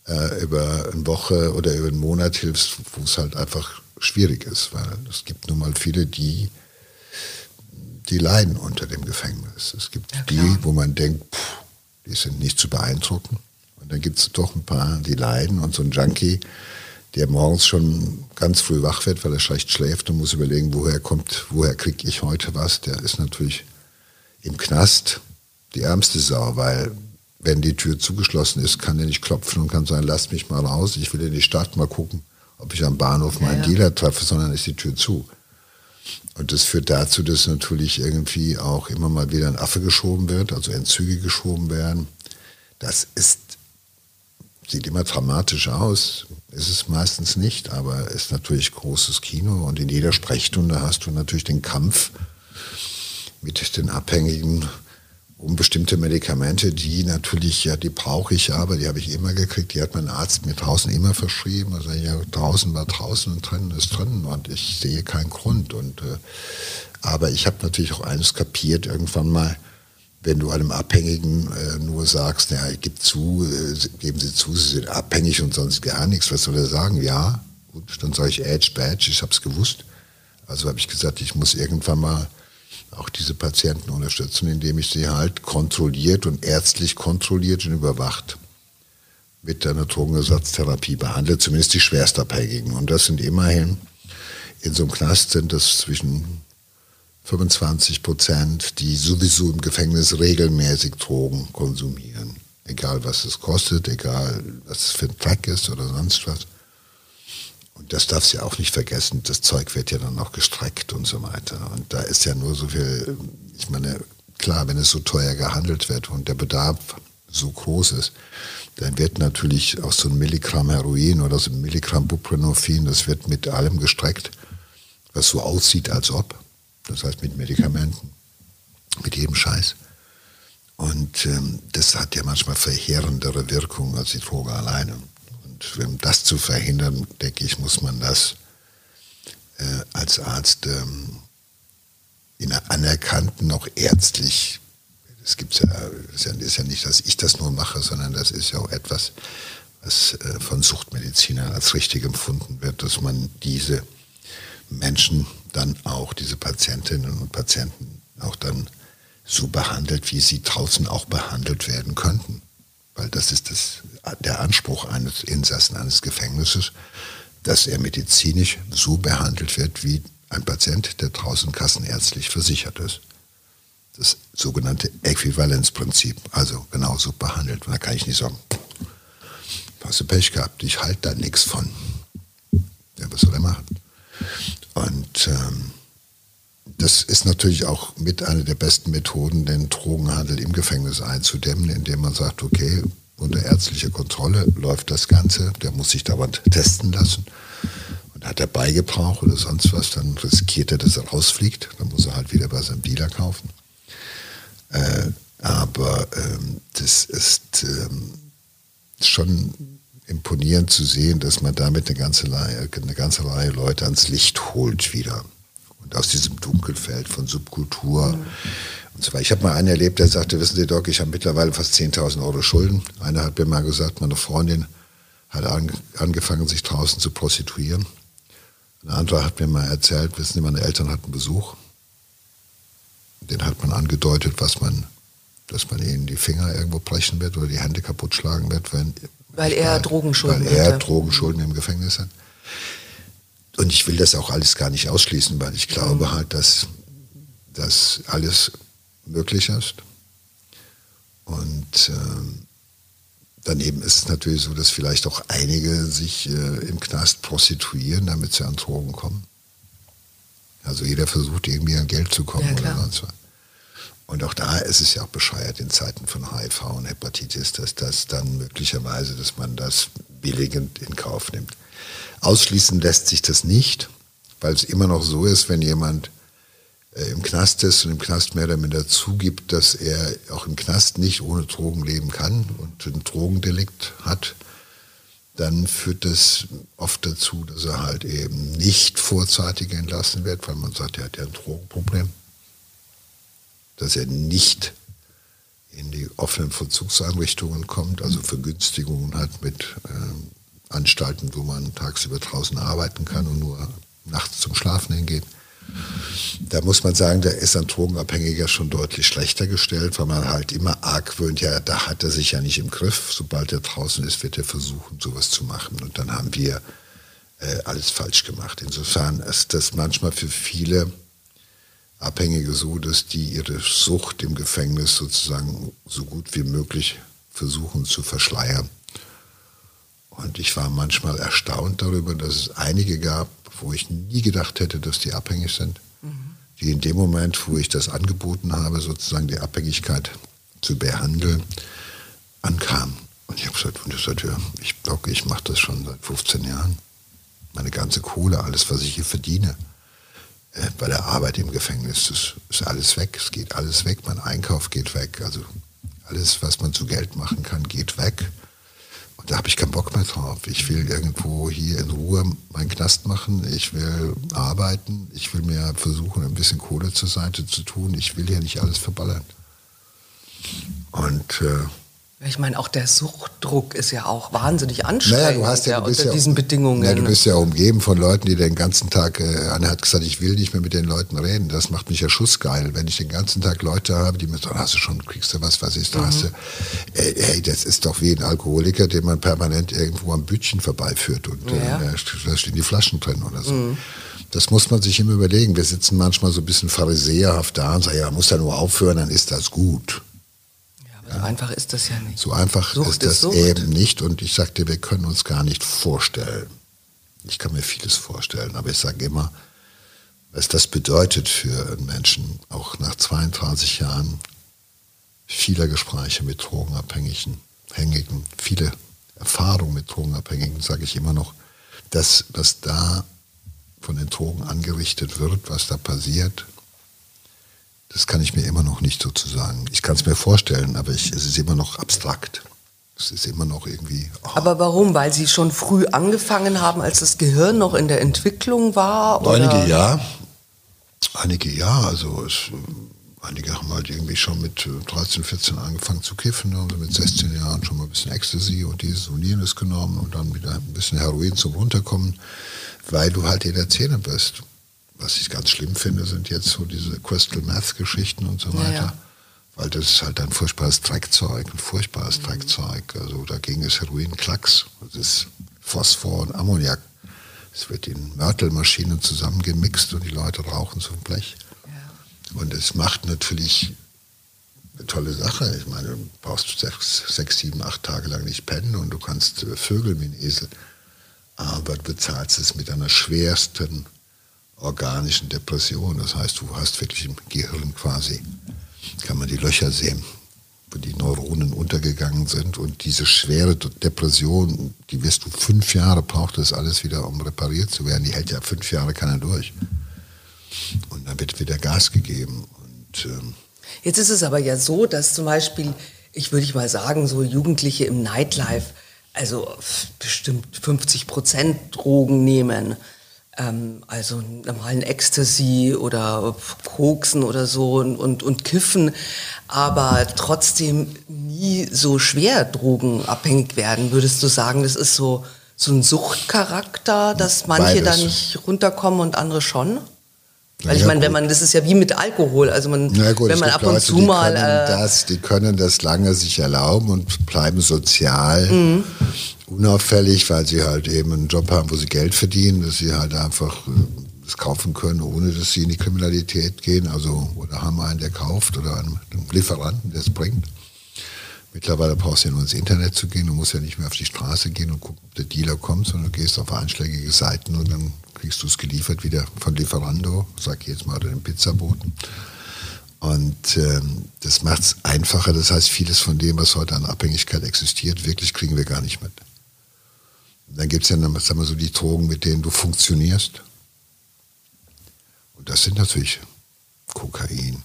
äh, über eine Woche oder über einen Monat hilfst, wo es halt einfach schwierig ist, weil es gibt nun mal viele, die die leiden unter dem Gefängnis. Es gibt ja, die, wo man denkt, pff, die sind nicht zu beeindrucken. Und dann gibt es doch ein paar, die leiden. Und so ein Junkie, der morgens schon ganz früh wach wird, weil er schlecht schläft und muss überlegen, woher kommt, woher kriege ich heute was, der ist natürlich im Knast die ärmste Sau, weil wenn die Tür zugeschlossen ist, kann er nicht klopfen und kann sagen, lasst mich mal raus, ich will in die Stadt mal gucken, ob ich am Bahnhof meinen ja, ja. Dealer treffe, sondern ist die Tür zu. Und das führt dazu, dass natürlich irgendwie auch immer mal wieder ein Affe geschoben wird, also Entzüge geschoben werden. Das ist sieht immer dramatisch aus, ist es meistens nicht, aber ist natürlich großes Kino und in jeder Sprechstunde hast du natürlich den Kampf mit den Abhängigen um bestimmte Medikamente, die natürlich, ja, die brauche ich aber, die habe ich immer gekriegt, die hat mein Arzt mir draußen immer verschrieben. Also ja, draußen war draußen und drinnen ist drinnen und ich sehe keinen Grund. Und, äh, aber ich habe natürlich auch eines kapiert, irgendwann mal, wenn du einem Abhängigen äh, nur sagst, naja, gib zu, äh, geben Sie zu, Sie sind abhängig und sonst gar nichts, was soll er sagen? Ja, gut, dann sage ich Edge Badge, ich habe es gewusst. Also habe ich gesagt, ich muss irgendwann mal auch diese Patienten unterstützen, indem ich sie halt kontrolliert und ärztlich kontrolliert und überwacht mit einer Drogenersatztherapie behandle, zumindest die Schwerstabhängigen. Und das sind immerhin, in so einem Knast sind das zwischen 25 Prozent, die sowieso im Gefängnis regelmäßig Drogen konsumieren. Egal was es kostet, egal was es für ein Track ist oder sonst was. Und das darfst du ja auch nicht vergessen, das Zeug wird ja dann auch gestreckt und so weiter. Und da ist ja nur so viel, ich meine, klar, wenn es so teuer gehandelt wird und der Bedarf so groß ist, dann wird natürlich auch so ein Milligramm Heroin oder so ein Milligramm Buprenorphin, das wird mit allem gestreckt, was so aussieht, als ob. Das heißt mit Medikamenten, mit jedem Scheiß. Und ähm, das hat ja manchmal verheerendere Wirkung als die Droge alleine um das zu verhindern, denke ich, muss man das äh, als Arzt ähm, in einer anerkannten, auch ärztlich, es gibt's ja, ja, ist ja nicht, dass ich das nur mache, sondern das ist ja auch etwas, was äh, von Suchtmedizinern als richtig empfunden wird, dass man diese Menschen dann auch, diese Patientinnen und Patienten auch dann so behandelt, wie sie draußen auch behandelt werden könnten. Weil das ist das der Anspruch eines Insassen eines Gefängnisses, dass er medizinisch so behandelt wird wie ein Patient, der draußen kassenärztlich versichert ist. Das sogenannte Äquivalenzprinzip, also genauso behandelt. Und da kann ich nicht sagen, hast du Pech gehabt, ich halte da nichts von. Ja, was soll er machen? Und ähm, das ist natürlich auch mit einer der besten Methoden, den Drogenhandel im Gefängnis einzudämmen, indem man sagt, okay, unter ärztlicher Kontrolle läuft das Ganze. Der muss sich dauernd testen lassen. Und hat er Beigebrauch oder sonst was, dann riskiert er, dass er rausfliegt. Dann muss er halt wieder bei seinem Dealer kaufen. Äh, aber ähm, das ist ähm, schon imponierend zu sehen, dass man damit eine ganze, Reihe, eine ganze Reihe Leute ans Licht holt wieder. Und aus diesem Dunkelfeld von Subkultur. Mhm und zwar, ich habe mal einen erlebt, der sagte, wissen Sie, Doc, ich habe mittlerweile fast 10.000 Euro Schulden. Einer hat mir mal gesagt, meine Freundin hat an, angefangen, sich draußen zu prostituieren. Ein anderer hat mir mal erzählt, wissen Sie, meine Eltern hatten Besuch. Den hat man angedeutet, was man, dass man ihnen die Finger irgendwo brechen wird oder die Hände kaputt schlagen wird, wenn, weil er Drogenschulden Weil er hatte. Drogenschulden im Gefängnis hat. Und ich will das auch alles gar nicht ausschließen, weil ich glaube mhm. halt, dass das alles möglich ist. Und äh, daneben ist es natürlich so, dass vielleicht auch einige sich äh, im Knast prostituieren, damit sie an Drogen kommen. Also jeder versucht irgendwie an Geld zu kommen ja, oder sonst was. Und auch da ist es ja auch bescheuert in Zeiten von HIV und Hepatitis, dass das dann möglicherweise, dass man das billigend in Kauf nimmt. Ausschließen lässt sich das nicht, weil es immer noch so ist, wenn jemand äh, im Knast ist und im Knast mehr oder minder zugibt, dass er auch im Knast nicht ohne Drogen leben kann und ein Drogendelikt hat, dann führt das oft dazu, dass er halt eben nicht vorzeitig entlassen wird, weil man sagt, er hat ja ein Drogenproblem. Dass er nicht in die offenen Vollzugseinrichtungen kommt, also Vergünstigungen hat mit äh, Anstalten, wo man tagsüber draußen arbeiten kann und nur nachts zum Schlafen hingeht. Da muss man sagen, da ist ein Drogenabhängiger schon deutlich schlechter gestellt, weil man halt immer argwöhnt, ja, da hat er sich ja nicht im Griff. Sobald er draußen ist, wird er versuchen, sowas zu machen. Und dann haben wir äh, alles falsch gemacht. Insofern ist das manchmal für viele Abhängige so, dass die ihre Sucht im Gefängnis sozusagen so gut wie möglich versuchen zu verschleiern. Und ich war manchmal erstaunt darüber, dass es einige gab, wo ich nie gedacht hätte, dass die abhängig sind, mhm. die in dem Moment, wo ich das angeboten habe, sozusagen die Abhängigkeit zu behandeln, ankamen. Und ich habe gesagt, ja, ich glaube, ich mache das schon seit 15 Jahren. Meine ganze Kohle, alles, was ich hier verdiene, äh, bei der Arbeit im Gefängnis ist, ist alles weg. Es geht alles weg. Mein Einkauf geht weg. Also alles, was man zu Geld machen kann, geht weg. Und da habe ich keinen Bock mehr drauf. Ich will irgendwo hier in Ruhe meinen Knast machen. Ich will arbeiten. Ich will mir versuchen, ein bisschen Kohle zur Seite zu tun. Ich will ja nicht alles verballern. Und äh, ich meine, auch der Suchtdruck ist ja auch wahnsinnig anstrengend naja, du hast ja, du unter ja, diesen Bedingungen. Ja, du bist ja umgeben von Leuten, die den ganzen Tag, äh, Anne hat gesagt, ich will nicht mehr mit den Leuten reden. Das macht mich ja schussgeil. Wenn ich den ganzen Tag Leute habe, die mir sagen, hast du schon, kriegst du was, was ist, da mhm. hast du, äh, hey, das ist doch wie ein Alkoholiker, den man permanent irgendwo am Bütchen vorbeiführt und ja. äh, da stehen die Flaschen drin oder so. Mhm. Das muss man sich immer überlegen. Wir sitzen manchmal so ein bisschen pharisäerhaft da und sagen, ja, muss da nur aufhören, dann ist das gut. So einfach ist das ja nicht. So einfach Sucht ist das Sucht. eben nicht. Und ich sagte, wir können uns gar nicht vorstellen. Ich kann mir vieles vorstellen, aber ich sage immer, was das bedeutet für einen Menschen, auch nach 32 Jahren vieler Gespräche mit Drogenabhängigen, Hängigen, viele Erfahrungen mit Drogenabhängigen, sage ich immer noch, dass was da von den Drogen angerichtet wird, was da passiert, das kann ich mir immer noch nicht sozusagen. Ich kann es mir vorstellen, aber ich, es ist immer noch abstrakt. Es ist immer noch irgendwie. Oh. Aber warum? Weil Sie schon früh angefangen haben, als das Gehirn noch in der Entwicklung war? Oder? Einige ja. Einige ja. Also es, einige haben halt irgendwie schon mit 13, äh, 14 angefangen zu kiffen, also mit 16 Jahren schon mal ein bisschen Ecstasy und dieses und jenes genommen und dann wieder ein bisschen Heroin zum Runterkommen, weil du halt in der Szene bist was ich ganz schlimm finde, sind jetzt so diese Crystal Meth Geschichten und so weiter. Ja, ja. Weil das ist halt ein furchtbares Dreckzeug, ein furchtbares mhm. Dreckzeug. Also dagegen ist Heroin Klacks. Das ist Phosphor und Ammoniak. Es wird in Mörtelmaschinen zusammengemixt und die Leute rauchen so ein Blech. Ja. Und es macht natürlich eine tolle Sache. Ich meine, du brauchst sechs, sechs, sieben, acht Tage lang nicht pennen und du kannst äh, Vögel wie ein Esel. Aber du bezahlst es mit einer schwersten organischen Depression. Das heißt, du hast wirklich im Gehirn quasi, kann man die Löcher sehen, wo die Neuronen untergegangen sind. Und diese schwere Depression, die wirst du fünf Jahre, braucht das alles wieder, um repariert zu werden. Die hält ja fünf Jahre keiner durch. Und dann wird wieder Gas gegeben. Und, ähm Jetzt ist es aber ja so, dass zum Beispiel, ich würde mal sagen, so Jugendliche im Nightlife, also bestimmt 50 Prozent Drogen nehmen ähm, also normalen Ecstasy oder Koksen oder so und, und, und Kiffen, aber trotzdem nie so schwer drogenabhängig werden. Würdest du sagen, das ist so, so ein Suchtcharakter, dass manche Beides. da nicht runterkommen und andere schon? Weil ich meine, wenn man, das ist ja wie mit Alkohol, also man, gut, wenn man ab und Leute, zu mal. Können äh, das, die können das lange sich erlauben und bleiben sozial. Mhm unauffällig, weil sie halt eben einen Job haben, wo sie Geld verdienen, dass sie halt einfach äh, das kaufen können, ohne dass sie in die Kriminalität gehen. Also, oder haben einen, der kauft oder einen, einen Lieferanten, der es bringt. Mittlerweile brauchst du ja nur ins Internet zu gehen. Du musst ja nicht mehr auf die Straße gehen und gucken, ob der Dealer kommt, sondern du gehst auf einschlägige Seiten und dann kriegst du es geliefert wieder von Lieferando, sag ich jetzt mal, oder dem Pizzaboten. Und ähm, das macht es einfacher. Das heißt, vieles von dem, was heute an Abhängigkeit existiert, wirklich kriegen wir gar nicht mit. Dann gibt es ja sagen wir so die Drogen, mit denen du funktionierst. Und das sind natürlich Kokain,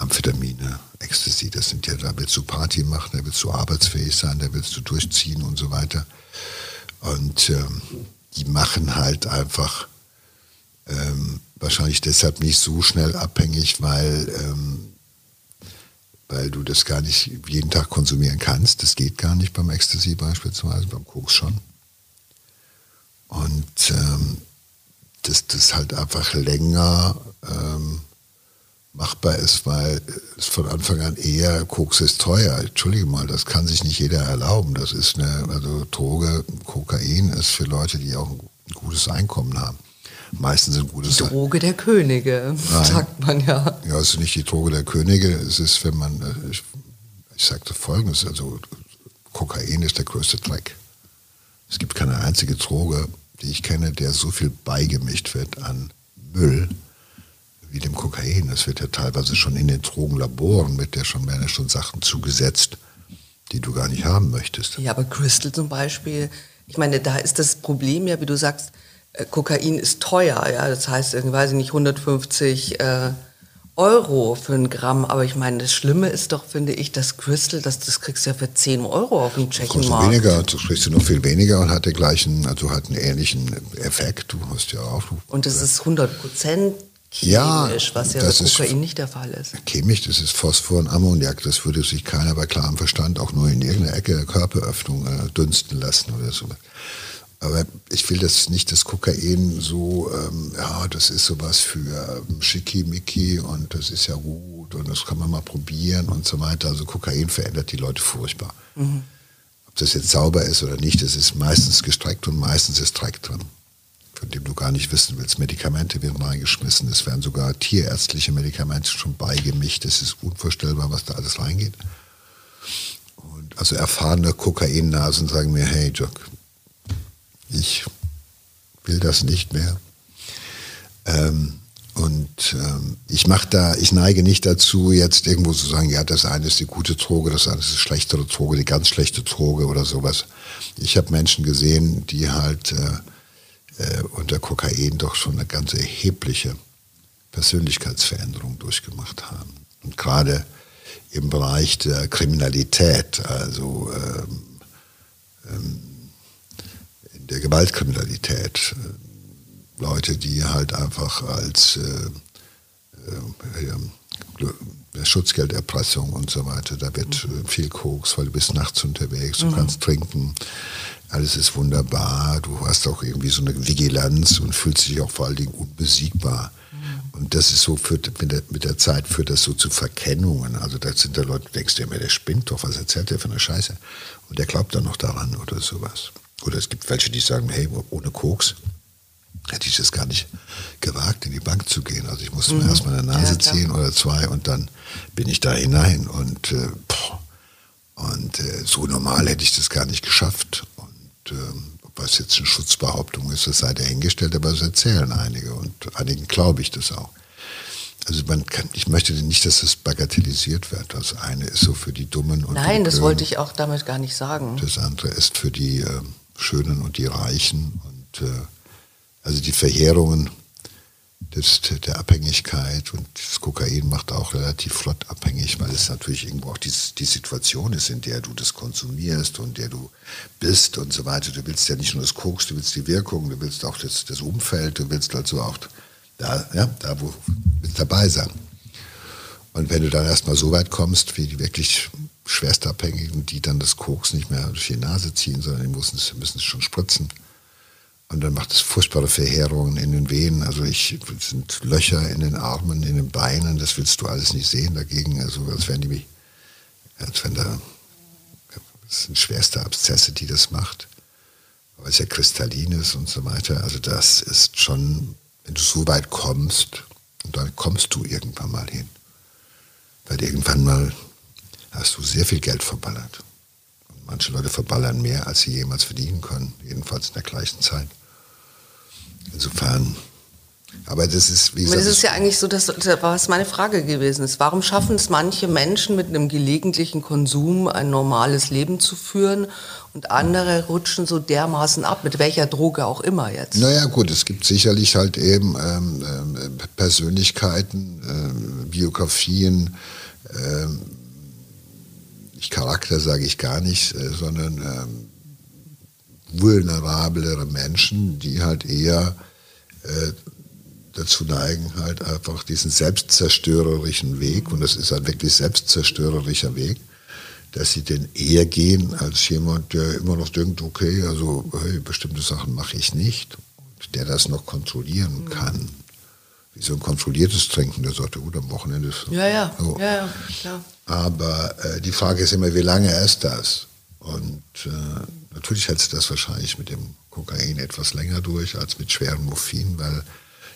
Amphetamine, Ecstasy. Das sind ja, da willst du Party machen, da willst du arbeitsfähig sein, da willst du durchziehen und so weiter. Und ähm, die machen halt einfach ähm, wahrscheinlich deshalb nicht so schnell abhängig, weil, ähm, weil du das gar nicht jeden Tag konsumieren kannst. Das geht gar nicht beim Ecstasy beispielsweise, beim Koks schon. Und ähm, dass das halt einfach länger ähm, machbar ist, weil es von Anfang an eher Koks ist teuer. Entschuldige mal, das kann sich nicht jeder erlauben. Das ist eine, also Droge, Kokain ist für Leute, die auch ein gutes Einkommen haben. Meistens ein gutes Die Droge der Könige, Nein. sagt man ja. Ja, es ist nicht die Droge der Könige. Es ist, wenn man, äh, ich, ich sagte Folgendes, also Kokain ist der größte Dreck. Es gibt keine einzige Droge, die ich kenne, der so viel beigemischt wird an Müll wie dem Kokain. Das wird ja teilweise schon in den Drogenlaboren mit der schon werden schon Sachen zugesetzt, die du gar nicht haben möchtest. Ja, aber Crystal zum Beispiel, ich meine, da ist das Problem ja, wie du sagst, äh, Kokain ist teuer, ja, das heißt, irgendwie, weiß ich nicht, 150 äh, Euro für ein Gramm, aber ich meine, das Schlimme ist doch, finde ich, das Crystal, das, das kriegst du ja für 10 Euro auf dem Tschechenmarkt. weniger, das kriegst du noch viel weniger und hat den gleichen, also hat einen ähnlichen Effekt, du hast ja auch. Und das ist 100 Prozent chemisch, ja, was ja bei Kokain nicht der Fall ist. Chemisch, das ist Phosphor und Ammoniak, das würde sich keiner bei klarem Verstand auch nur in irgendeiner Ecke der Körperöffnung äh, dünsten lassen oder so. Aber ich will das nicht, das Kokain so, ähm, ja, das ist sowas für ähm, Schickimicki und das ist ja gut und das kann man mal probieren und so weiter. Also Kokain verändert die Leute furchtbar. Mhm. Ob das jetzt sauber ist oder nicht, das ist meistens gestreckt und meistens ist Dreck drin, von dem du gar nicht wissen willst. Medikamente werden reingeschmissen, es werden sogar tierärztliche Medikamente schon beigemischt. Es ist unvorstellbar, was da alles reingeht. Und also erfahrene Kokainnasen sagen mir, hey Jock, ich will das nicht mehr. Ähm, und ähm, ich mache da, ich neige nicht dazu, jetzt irgendwo zu sagen, ja, das eine ist die gute Droge, das andere ist die schlechtere Droge, die ganz schlechte Droge oder sowas. Ich habe Menschen gesehen, die halt äh, äh, unter Kokain doch schon eine ganz erhebliche Persönlichkeitsveränderung durchgemacht haben. Und gerade im Bereich der Kriminalität, also ähm, ähm, der Gewaltkriminalität. Äh, Leute, die halt einfach als äh, äh, Schutzgelderpressung und so weiter, da wird mhm. viel Koks, weil du bist nachts unterwegs, du mhm. kannst trinken, alles ist wunderbar, du hast auch irgendwie so eine Vigilanz und fühlst dich auch vor allen Dingen unbesiegbar. Mhm. Und das ist so, führt, mit, der, mit der Zeit führt das so zu Verkennungen. Also da sind da Leute, du denkst dir immer, der spinnt doch, was erzählt der für eine Scheiße? Und der glaubt dann noch daran oder sowas. Oder es gibt welche, die sagen, hey, ohne Koks hätte ich es gar nicht gewagt, in die Bank zu gehen. Also ich musste mhm. mir erstmal eine Nase ja, ziehen oder zwei und dann bin ich da hinein. Und, äh, und äh, so normal hätte ich das gar nicht geschafft. Und ähm, was jetzt eine Schutzbehauptung ist, das sei dahingestellt, aber das erzählen einige und einigen glaube ich das auch. Also man kann, ich möchte nicht, dass das bagatellisiert wird. Das eine ist so für die Dummen und Nein, das wollte ich auch damit gar nicht sagen. Das andere ist für die äh, Schönen und die Reichen und äh, also die Verheerungen des, der Abhängigkeit und das Kokain macht auch relativ flott abhängig, weil es natürlich irgendwo auch die, die Situation ist, in der du das konsumierst und der du bist und so weiter. Du willst ja nicht nur das Koks, du willst die Wirkung, du willst auch das, das Umfeld, du willst also auch da, ja, da wo willst dabei sein. Und wenn du dann erstmal so weit kommst, wie die wirklich Schwerstabhängigen, die dann das Koks nicht mehr durch die Nase ziehen, sondern die müssen es schon spritzen. Und dann macht es furchtbare Verheerungen in den Venen. Also ich sind Löcher in den Armen, in den Beinen, das willst du alles nicht sehen dagegen. Also als wären die, als wenn da, das sind schwerste Abszesse, die das macht. Weil es ja kristallin ist und so weiter. Also das ist schon, wenn du so weit kommst, dann kommst du irgendwann mal hin. Weil irgendwann mal hast du sehr viel Geld verballert. Und manche Leute verballern mehr, als sie jemals verdienen können, jedenfalls in der gleichen Zeit. Insofern, aber das ist, wie gesagt. Das ist ja eigentlich so, dass, was meine Frage gewesen ist. Warum schaffen es manche Menschen mit einem gelegentlichen Konsum ein normales Leben zu führen und andere rutschen so dermaßen ab, mit welcher Droge auch immer jetzt? Naja, gut, es gibt sicherlich halt eben ähm, ähm Persönlichkeiten, ähm, Biografien, ähm, Charakter sage ich gar nicht, äh, sondern ähm, vulnerablere Menschen, die halt eher äh, dazu neigen, halt einfach diesen selbstzerstörerischen Weg, und das ist ein wirklich selbstzerstörerischer Weg, dass sie den eher gehen als jemand, der immer noch denkt, okay, also hey, bestimmte Sachen mache ich nicht, und der das noch kontrollieren mhm. kann. Wie so ein kontrolliertes Trinken, der sagt, gut, am Wochenende ist ja, ja, so. ja, ja, klar. Aber äh, die Frage ist immer, wie lange ist das? Und äh, natürlich hältst du das wahrscheinlich mit dem Kokain etwas länger durch als mit schweren Morphin, weil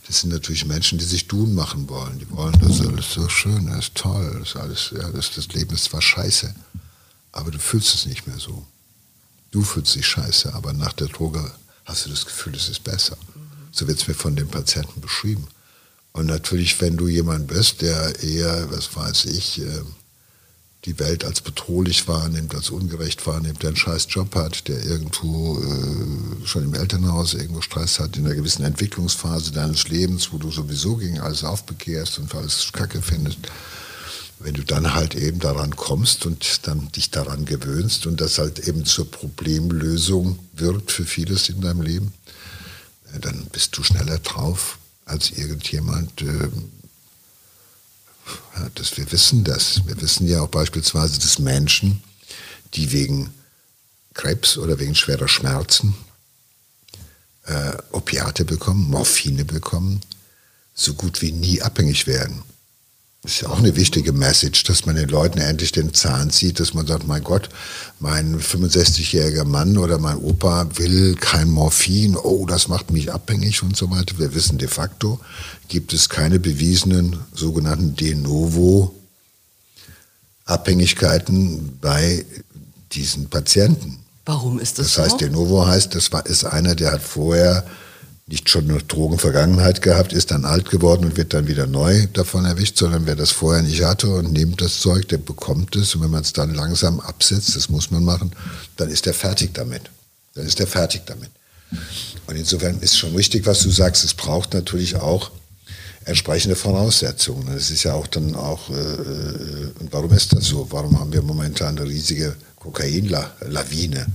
das sind natürlich Menschen, die sich tun machen wollen. Die wollen, dass alles so schön ist, toll, das, alles, ja, das, das Leben ist zwar scheiße, aber du fühlst es nicht mehr so. Du fühlst dich scheiße, aber nach der Droge hast du das Gefühl, es ist besser. So wird es mir von den Patienten beschrieben. Und natürlich, wenn du jemand bist, der eher, was weiß ich, äh, die Welt als bedrohlich wahrnimmt, als ungerecht wahrnimmt, der einen scheiß Job hat, der irgendwo äh, schon im Elternhaus irgendwo Stress hat, in einer gewissen Entwicklungsphase deines Lebens, wo du sowieso gegen alles aufbegehrst und alles Kacke findest. Wenn du dann halt eben daran kommst und dann dich daran gewöhnst und das halt eben zur Problemlösung wird für vieles in deinem Leben, äh, dann bist du schneller drauf als irgendjemand, äh, das, wir wissen das. Wir wissen ja auch beispielsweise, dass Menschen, die wegen Krebs oder wegen schwerer Schmerzen äh, Opiate bekommen, Morphine bekommen, so gut wie nie abhängig werden. Das ist ja auch eine wichtige Message, dass man den Leuten endlich den Zahn zieht, dass man sagt, mein Gott, mein 65-jähriger Mann oder mein Opa will kein Morphin, oh, das macht mich abhängig und so weiter. Wir wissen de facto, gibt es keine bewiesenen sogenannten De novo Abhängigkeiten bei diesen Patienten. Warum ist das, so? Das heißt, De novo heißt, das war, ist einer, der hat vorher nicht schon eine Drogenvergangenheit gehabt, ist dann alt geworden und wird dann wieder neu davon erwischt, sondern wer das vorher nicht hatte und nimmt das Zeug, der bekommt es. Und wenn man es dann langsam absetzt, das muss man machen, dann ist er fertig damit. Dann ist er fertig damit. Und insofern ist schon richtig, was du sagst. Es braucht natürlich auch entsprechende Voraussetzungen. Das ist ja auch dann auch, äh, äh warum ist das so? Warum haben wir momentan eine riesige Kokainlawine?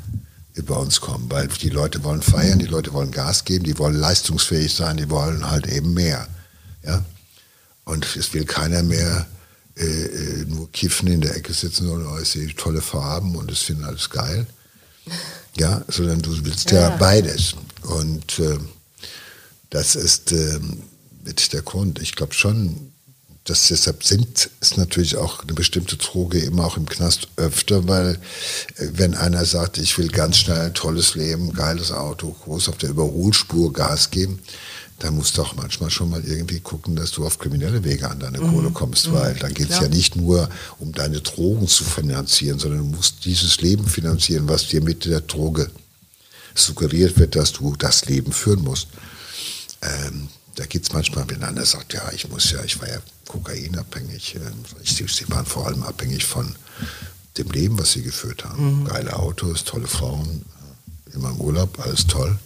Über uns kommen, weil die Leute wollen feiern, die Leute wollen Gas geben, die wollen leistungsfähig sein, die wollen halt eben mehr. Ja? Und es will keiner mehr äh, äh nur kiffen in der Ecke sitzen und oh, ich sehe tolle Farben und es finden alles geil. Ja, sondern du willst ja, ja beides. Und äh, das ist äh, mit der Grund. Ich glaube schon, das deshalb sind, ist natürlich auch eine bestimmte Droge immer auch im Knast öfter, weil äh, wenn einer sagt, ich will ganz schnell ein tolles Leben, geiles Auto, groß auf der Überholspur Gas geben, dann musst du auch manchmal schon mal irgendwie gucken, dass du auf kriminelle Wege an deine mhm. Kohle kommst, mhm. weil dann geht es ja nicht nur um deine Drogen zu finanzieren, sondern du musst dieses Leben finanzieren, was dir mit der Droge suggeriert wird, dass du das Leben führen musst. Ähm, da geht es manchmal, wenn einer sagt, ja, ich muss ja, ich war ja kokainabhängig. Sie, sie waren vor allem abhängig von dem Leben, was sie geführt haben. Mhm. Geile Autos, tolle Frauen, immer im Urlaub, alles toll.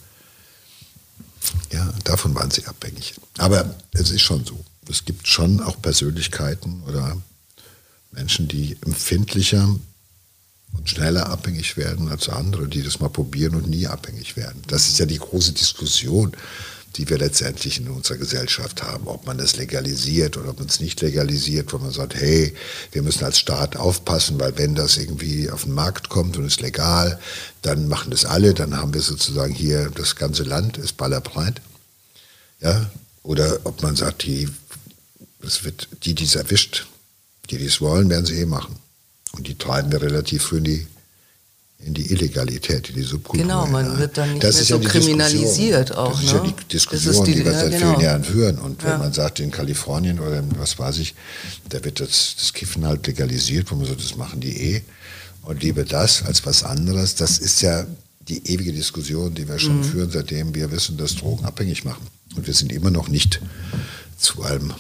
Ja, davon waren sie abhängig. Aber es ist schon so. Es gibt schon auch Persönlichkeiten oder Menschen, die empfindlicher und schneller abhängig werden als andere, die das mal probieren und nie abhängig werden. Das ist ja die große Diskussion die wir letztendlich in unserer Gesellschaft haben. Ob man das legalisiert oder ob man es nicht legalisiert, wo man sagt, hey, wir müssen als Staat aufpassen, weil wenn das irgendwie auf den Markt kommt und ist legal, dann machen das alle, dann haben wir sozusagen hier das ganze Land ist ballerbreit. Ja? Oder ob man sagt, die, das wird, die, die es erwischt, die, die es wollen, werden sie eh machen. Und die treiben wir relativ früh in die in die Illegalität, in die Subkultur. Genau, man hinein. wird dann nicht das mehr so ja kriminalisiert auch. Das ist ne? ja die Diskussion, die, die, wir ja, seit genau. vielen Jahren führen. Und wenn man sagt, in Kalifornien oder was weiß ich, da wird das, das Kiffen halt legalisiert, wo man sagt, das machen die eh. Und lieber das als was anderes, das ist ja die ewige Diskussion, die wir schon mhm. führen, seitdem wir wissen, dass Drogen abhängig machen. Und wir sind immer noch nicht zu einem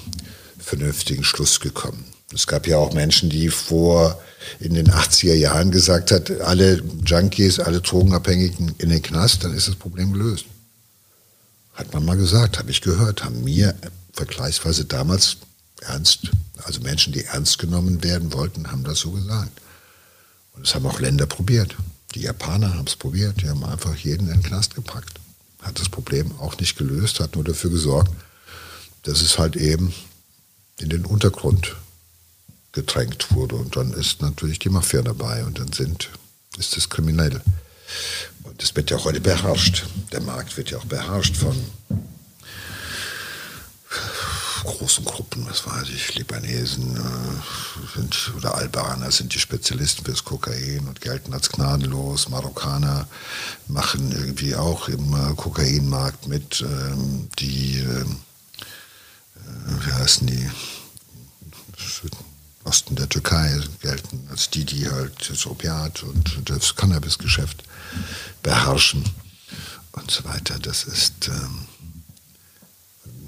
vernünftigen Schluss gekommen. Es gab ja auch Menschen, die vor in den 80er Jahren gesagt hat, alle Junkies, alle Drogenabhängigen in den Knast, dann ist das Problem gelöst. Hat man mal gesagt, habe ich gehört, haben mir vergleichsweise damals ernst, also Menschen, die ernst genommen werden wollten, haben das so gesagt. Und es haben auch Länder probiert. Die Japaner haben es probiert, die haben einfach jeden in den Knast gepackt. Hat das Problem auch nicht gelöst, hat nur dafür gesorgt, dass es halt eben in den Untergrund gedrängt wurde. Und dann ist natürlich die Mafia dabei und dann sind, ist es kriminell. Und das wird ja auch heute beherrscht. Der Markt wird ja auch beherrscht von großen Gruppen, was weiß ich, Libanesen äh, sind, oder Albaner sind die Spezialisten fürs Kokain und gelten als gnadenlos. Marokkaner machen irgendwie auch im äh, Kokainmarkt mit. Ähm, die, äh, wie heißen die? Osten der Türkei gelten als die, die halt das Opiat und das Cannabisgeschäft beherrschen und so weiter. Das ist, ähm,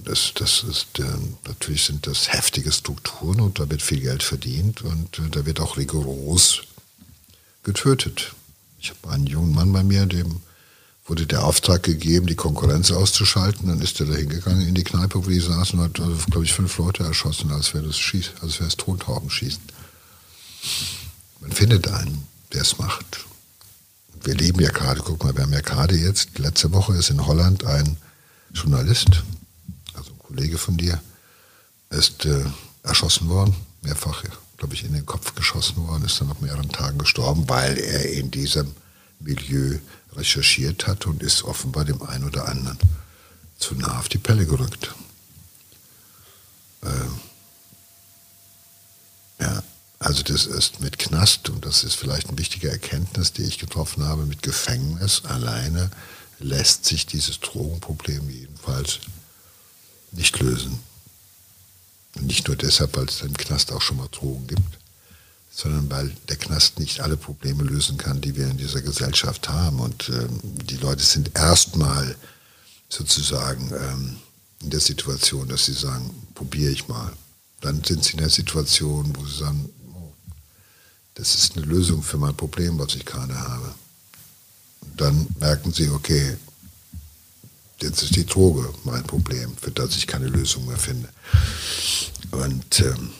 das, das ist, äh, natürlich sind das heftige Strukturen und da wird viel Geld verdient und äh, da wird auch rigoros getötet. Ich habe einen jungen Mann bei mir, dem wurde der Auftrag gegeben, die Konkurrenz auszuschalten. Dann ist er da hingegangen in die Kneipe, wo die saßen und hat, also, glaube ich, fünf Leute erschossen, als wäre das Schieß, als wäre es Tontaubenschießen. Man findet einen, der es macht. Wir leben ja gerade, guck mal, wir haben ja gerade jetzt, letzte Woche ist in Holland ein Journalist, also ein Kollege von dir, ist äh, erschossen worden, mehrfach, glaube ich, in den Kopf geschossen worden, ist dann nach mehreren Tagen gestorben, weil er in diesem Milieu recherchiert hat und ist offenbar dem einen oder anderen zu nah auf die Pelle gerückt. Ähm, ja, also das ist mit Knast, und das ist vielleicht eine wichtige Erkenntnis, die ich getroffen habe, mit Gefängnis alleine lässt sich dieses Drogenproblem jedenfalls nicht lösen. Und nicht nur deshalb, weil es im Knast auch schon mal Drogen gibt, sondern weil der Knast nicht alle Probleme lösen kann, die wir in dieser Gesellschaft haben. Und ähm, die Leute sind erstmal sozusagen ähm, in der Situation, dass sie sagen, probiere ich mal. Dann sind sie in der Situation, wo sie sagen, oh, das ist eine Lösung für mein Problem, was ich gerade habe. Und dann merken sie, okay, jetzt ist die Droge mein Problem, für das ich keine Lösung mehr finde. Und ähm,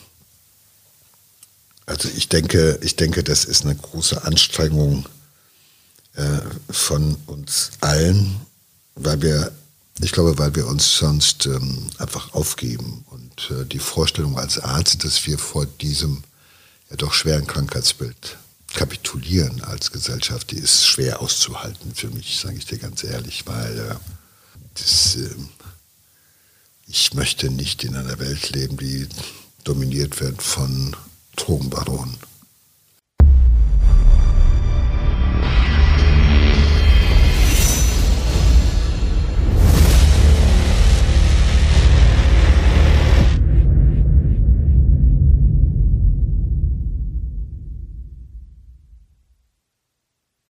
also ich denke, ich denke, das ist eine große Anstrengung äh, von uns allen, weil wir, ich glaube, weil wir uns sonst ähm, einfach aufgeben. Und äh, die Vorstellung als Arzt, dass wir vor diesem ja doch schweren Krankheitsbild kapitulieren als Gesellschaft, die ist schwer auszuhalten für mich, sage ich dir ganz ehrlich, weil äh, das, ähm, ich möchte nicht in einer Welt leben, die dominiert wird von Drogenbaronen.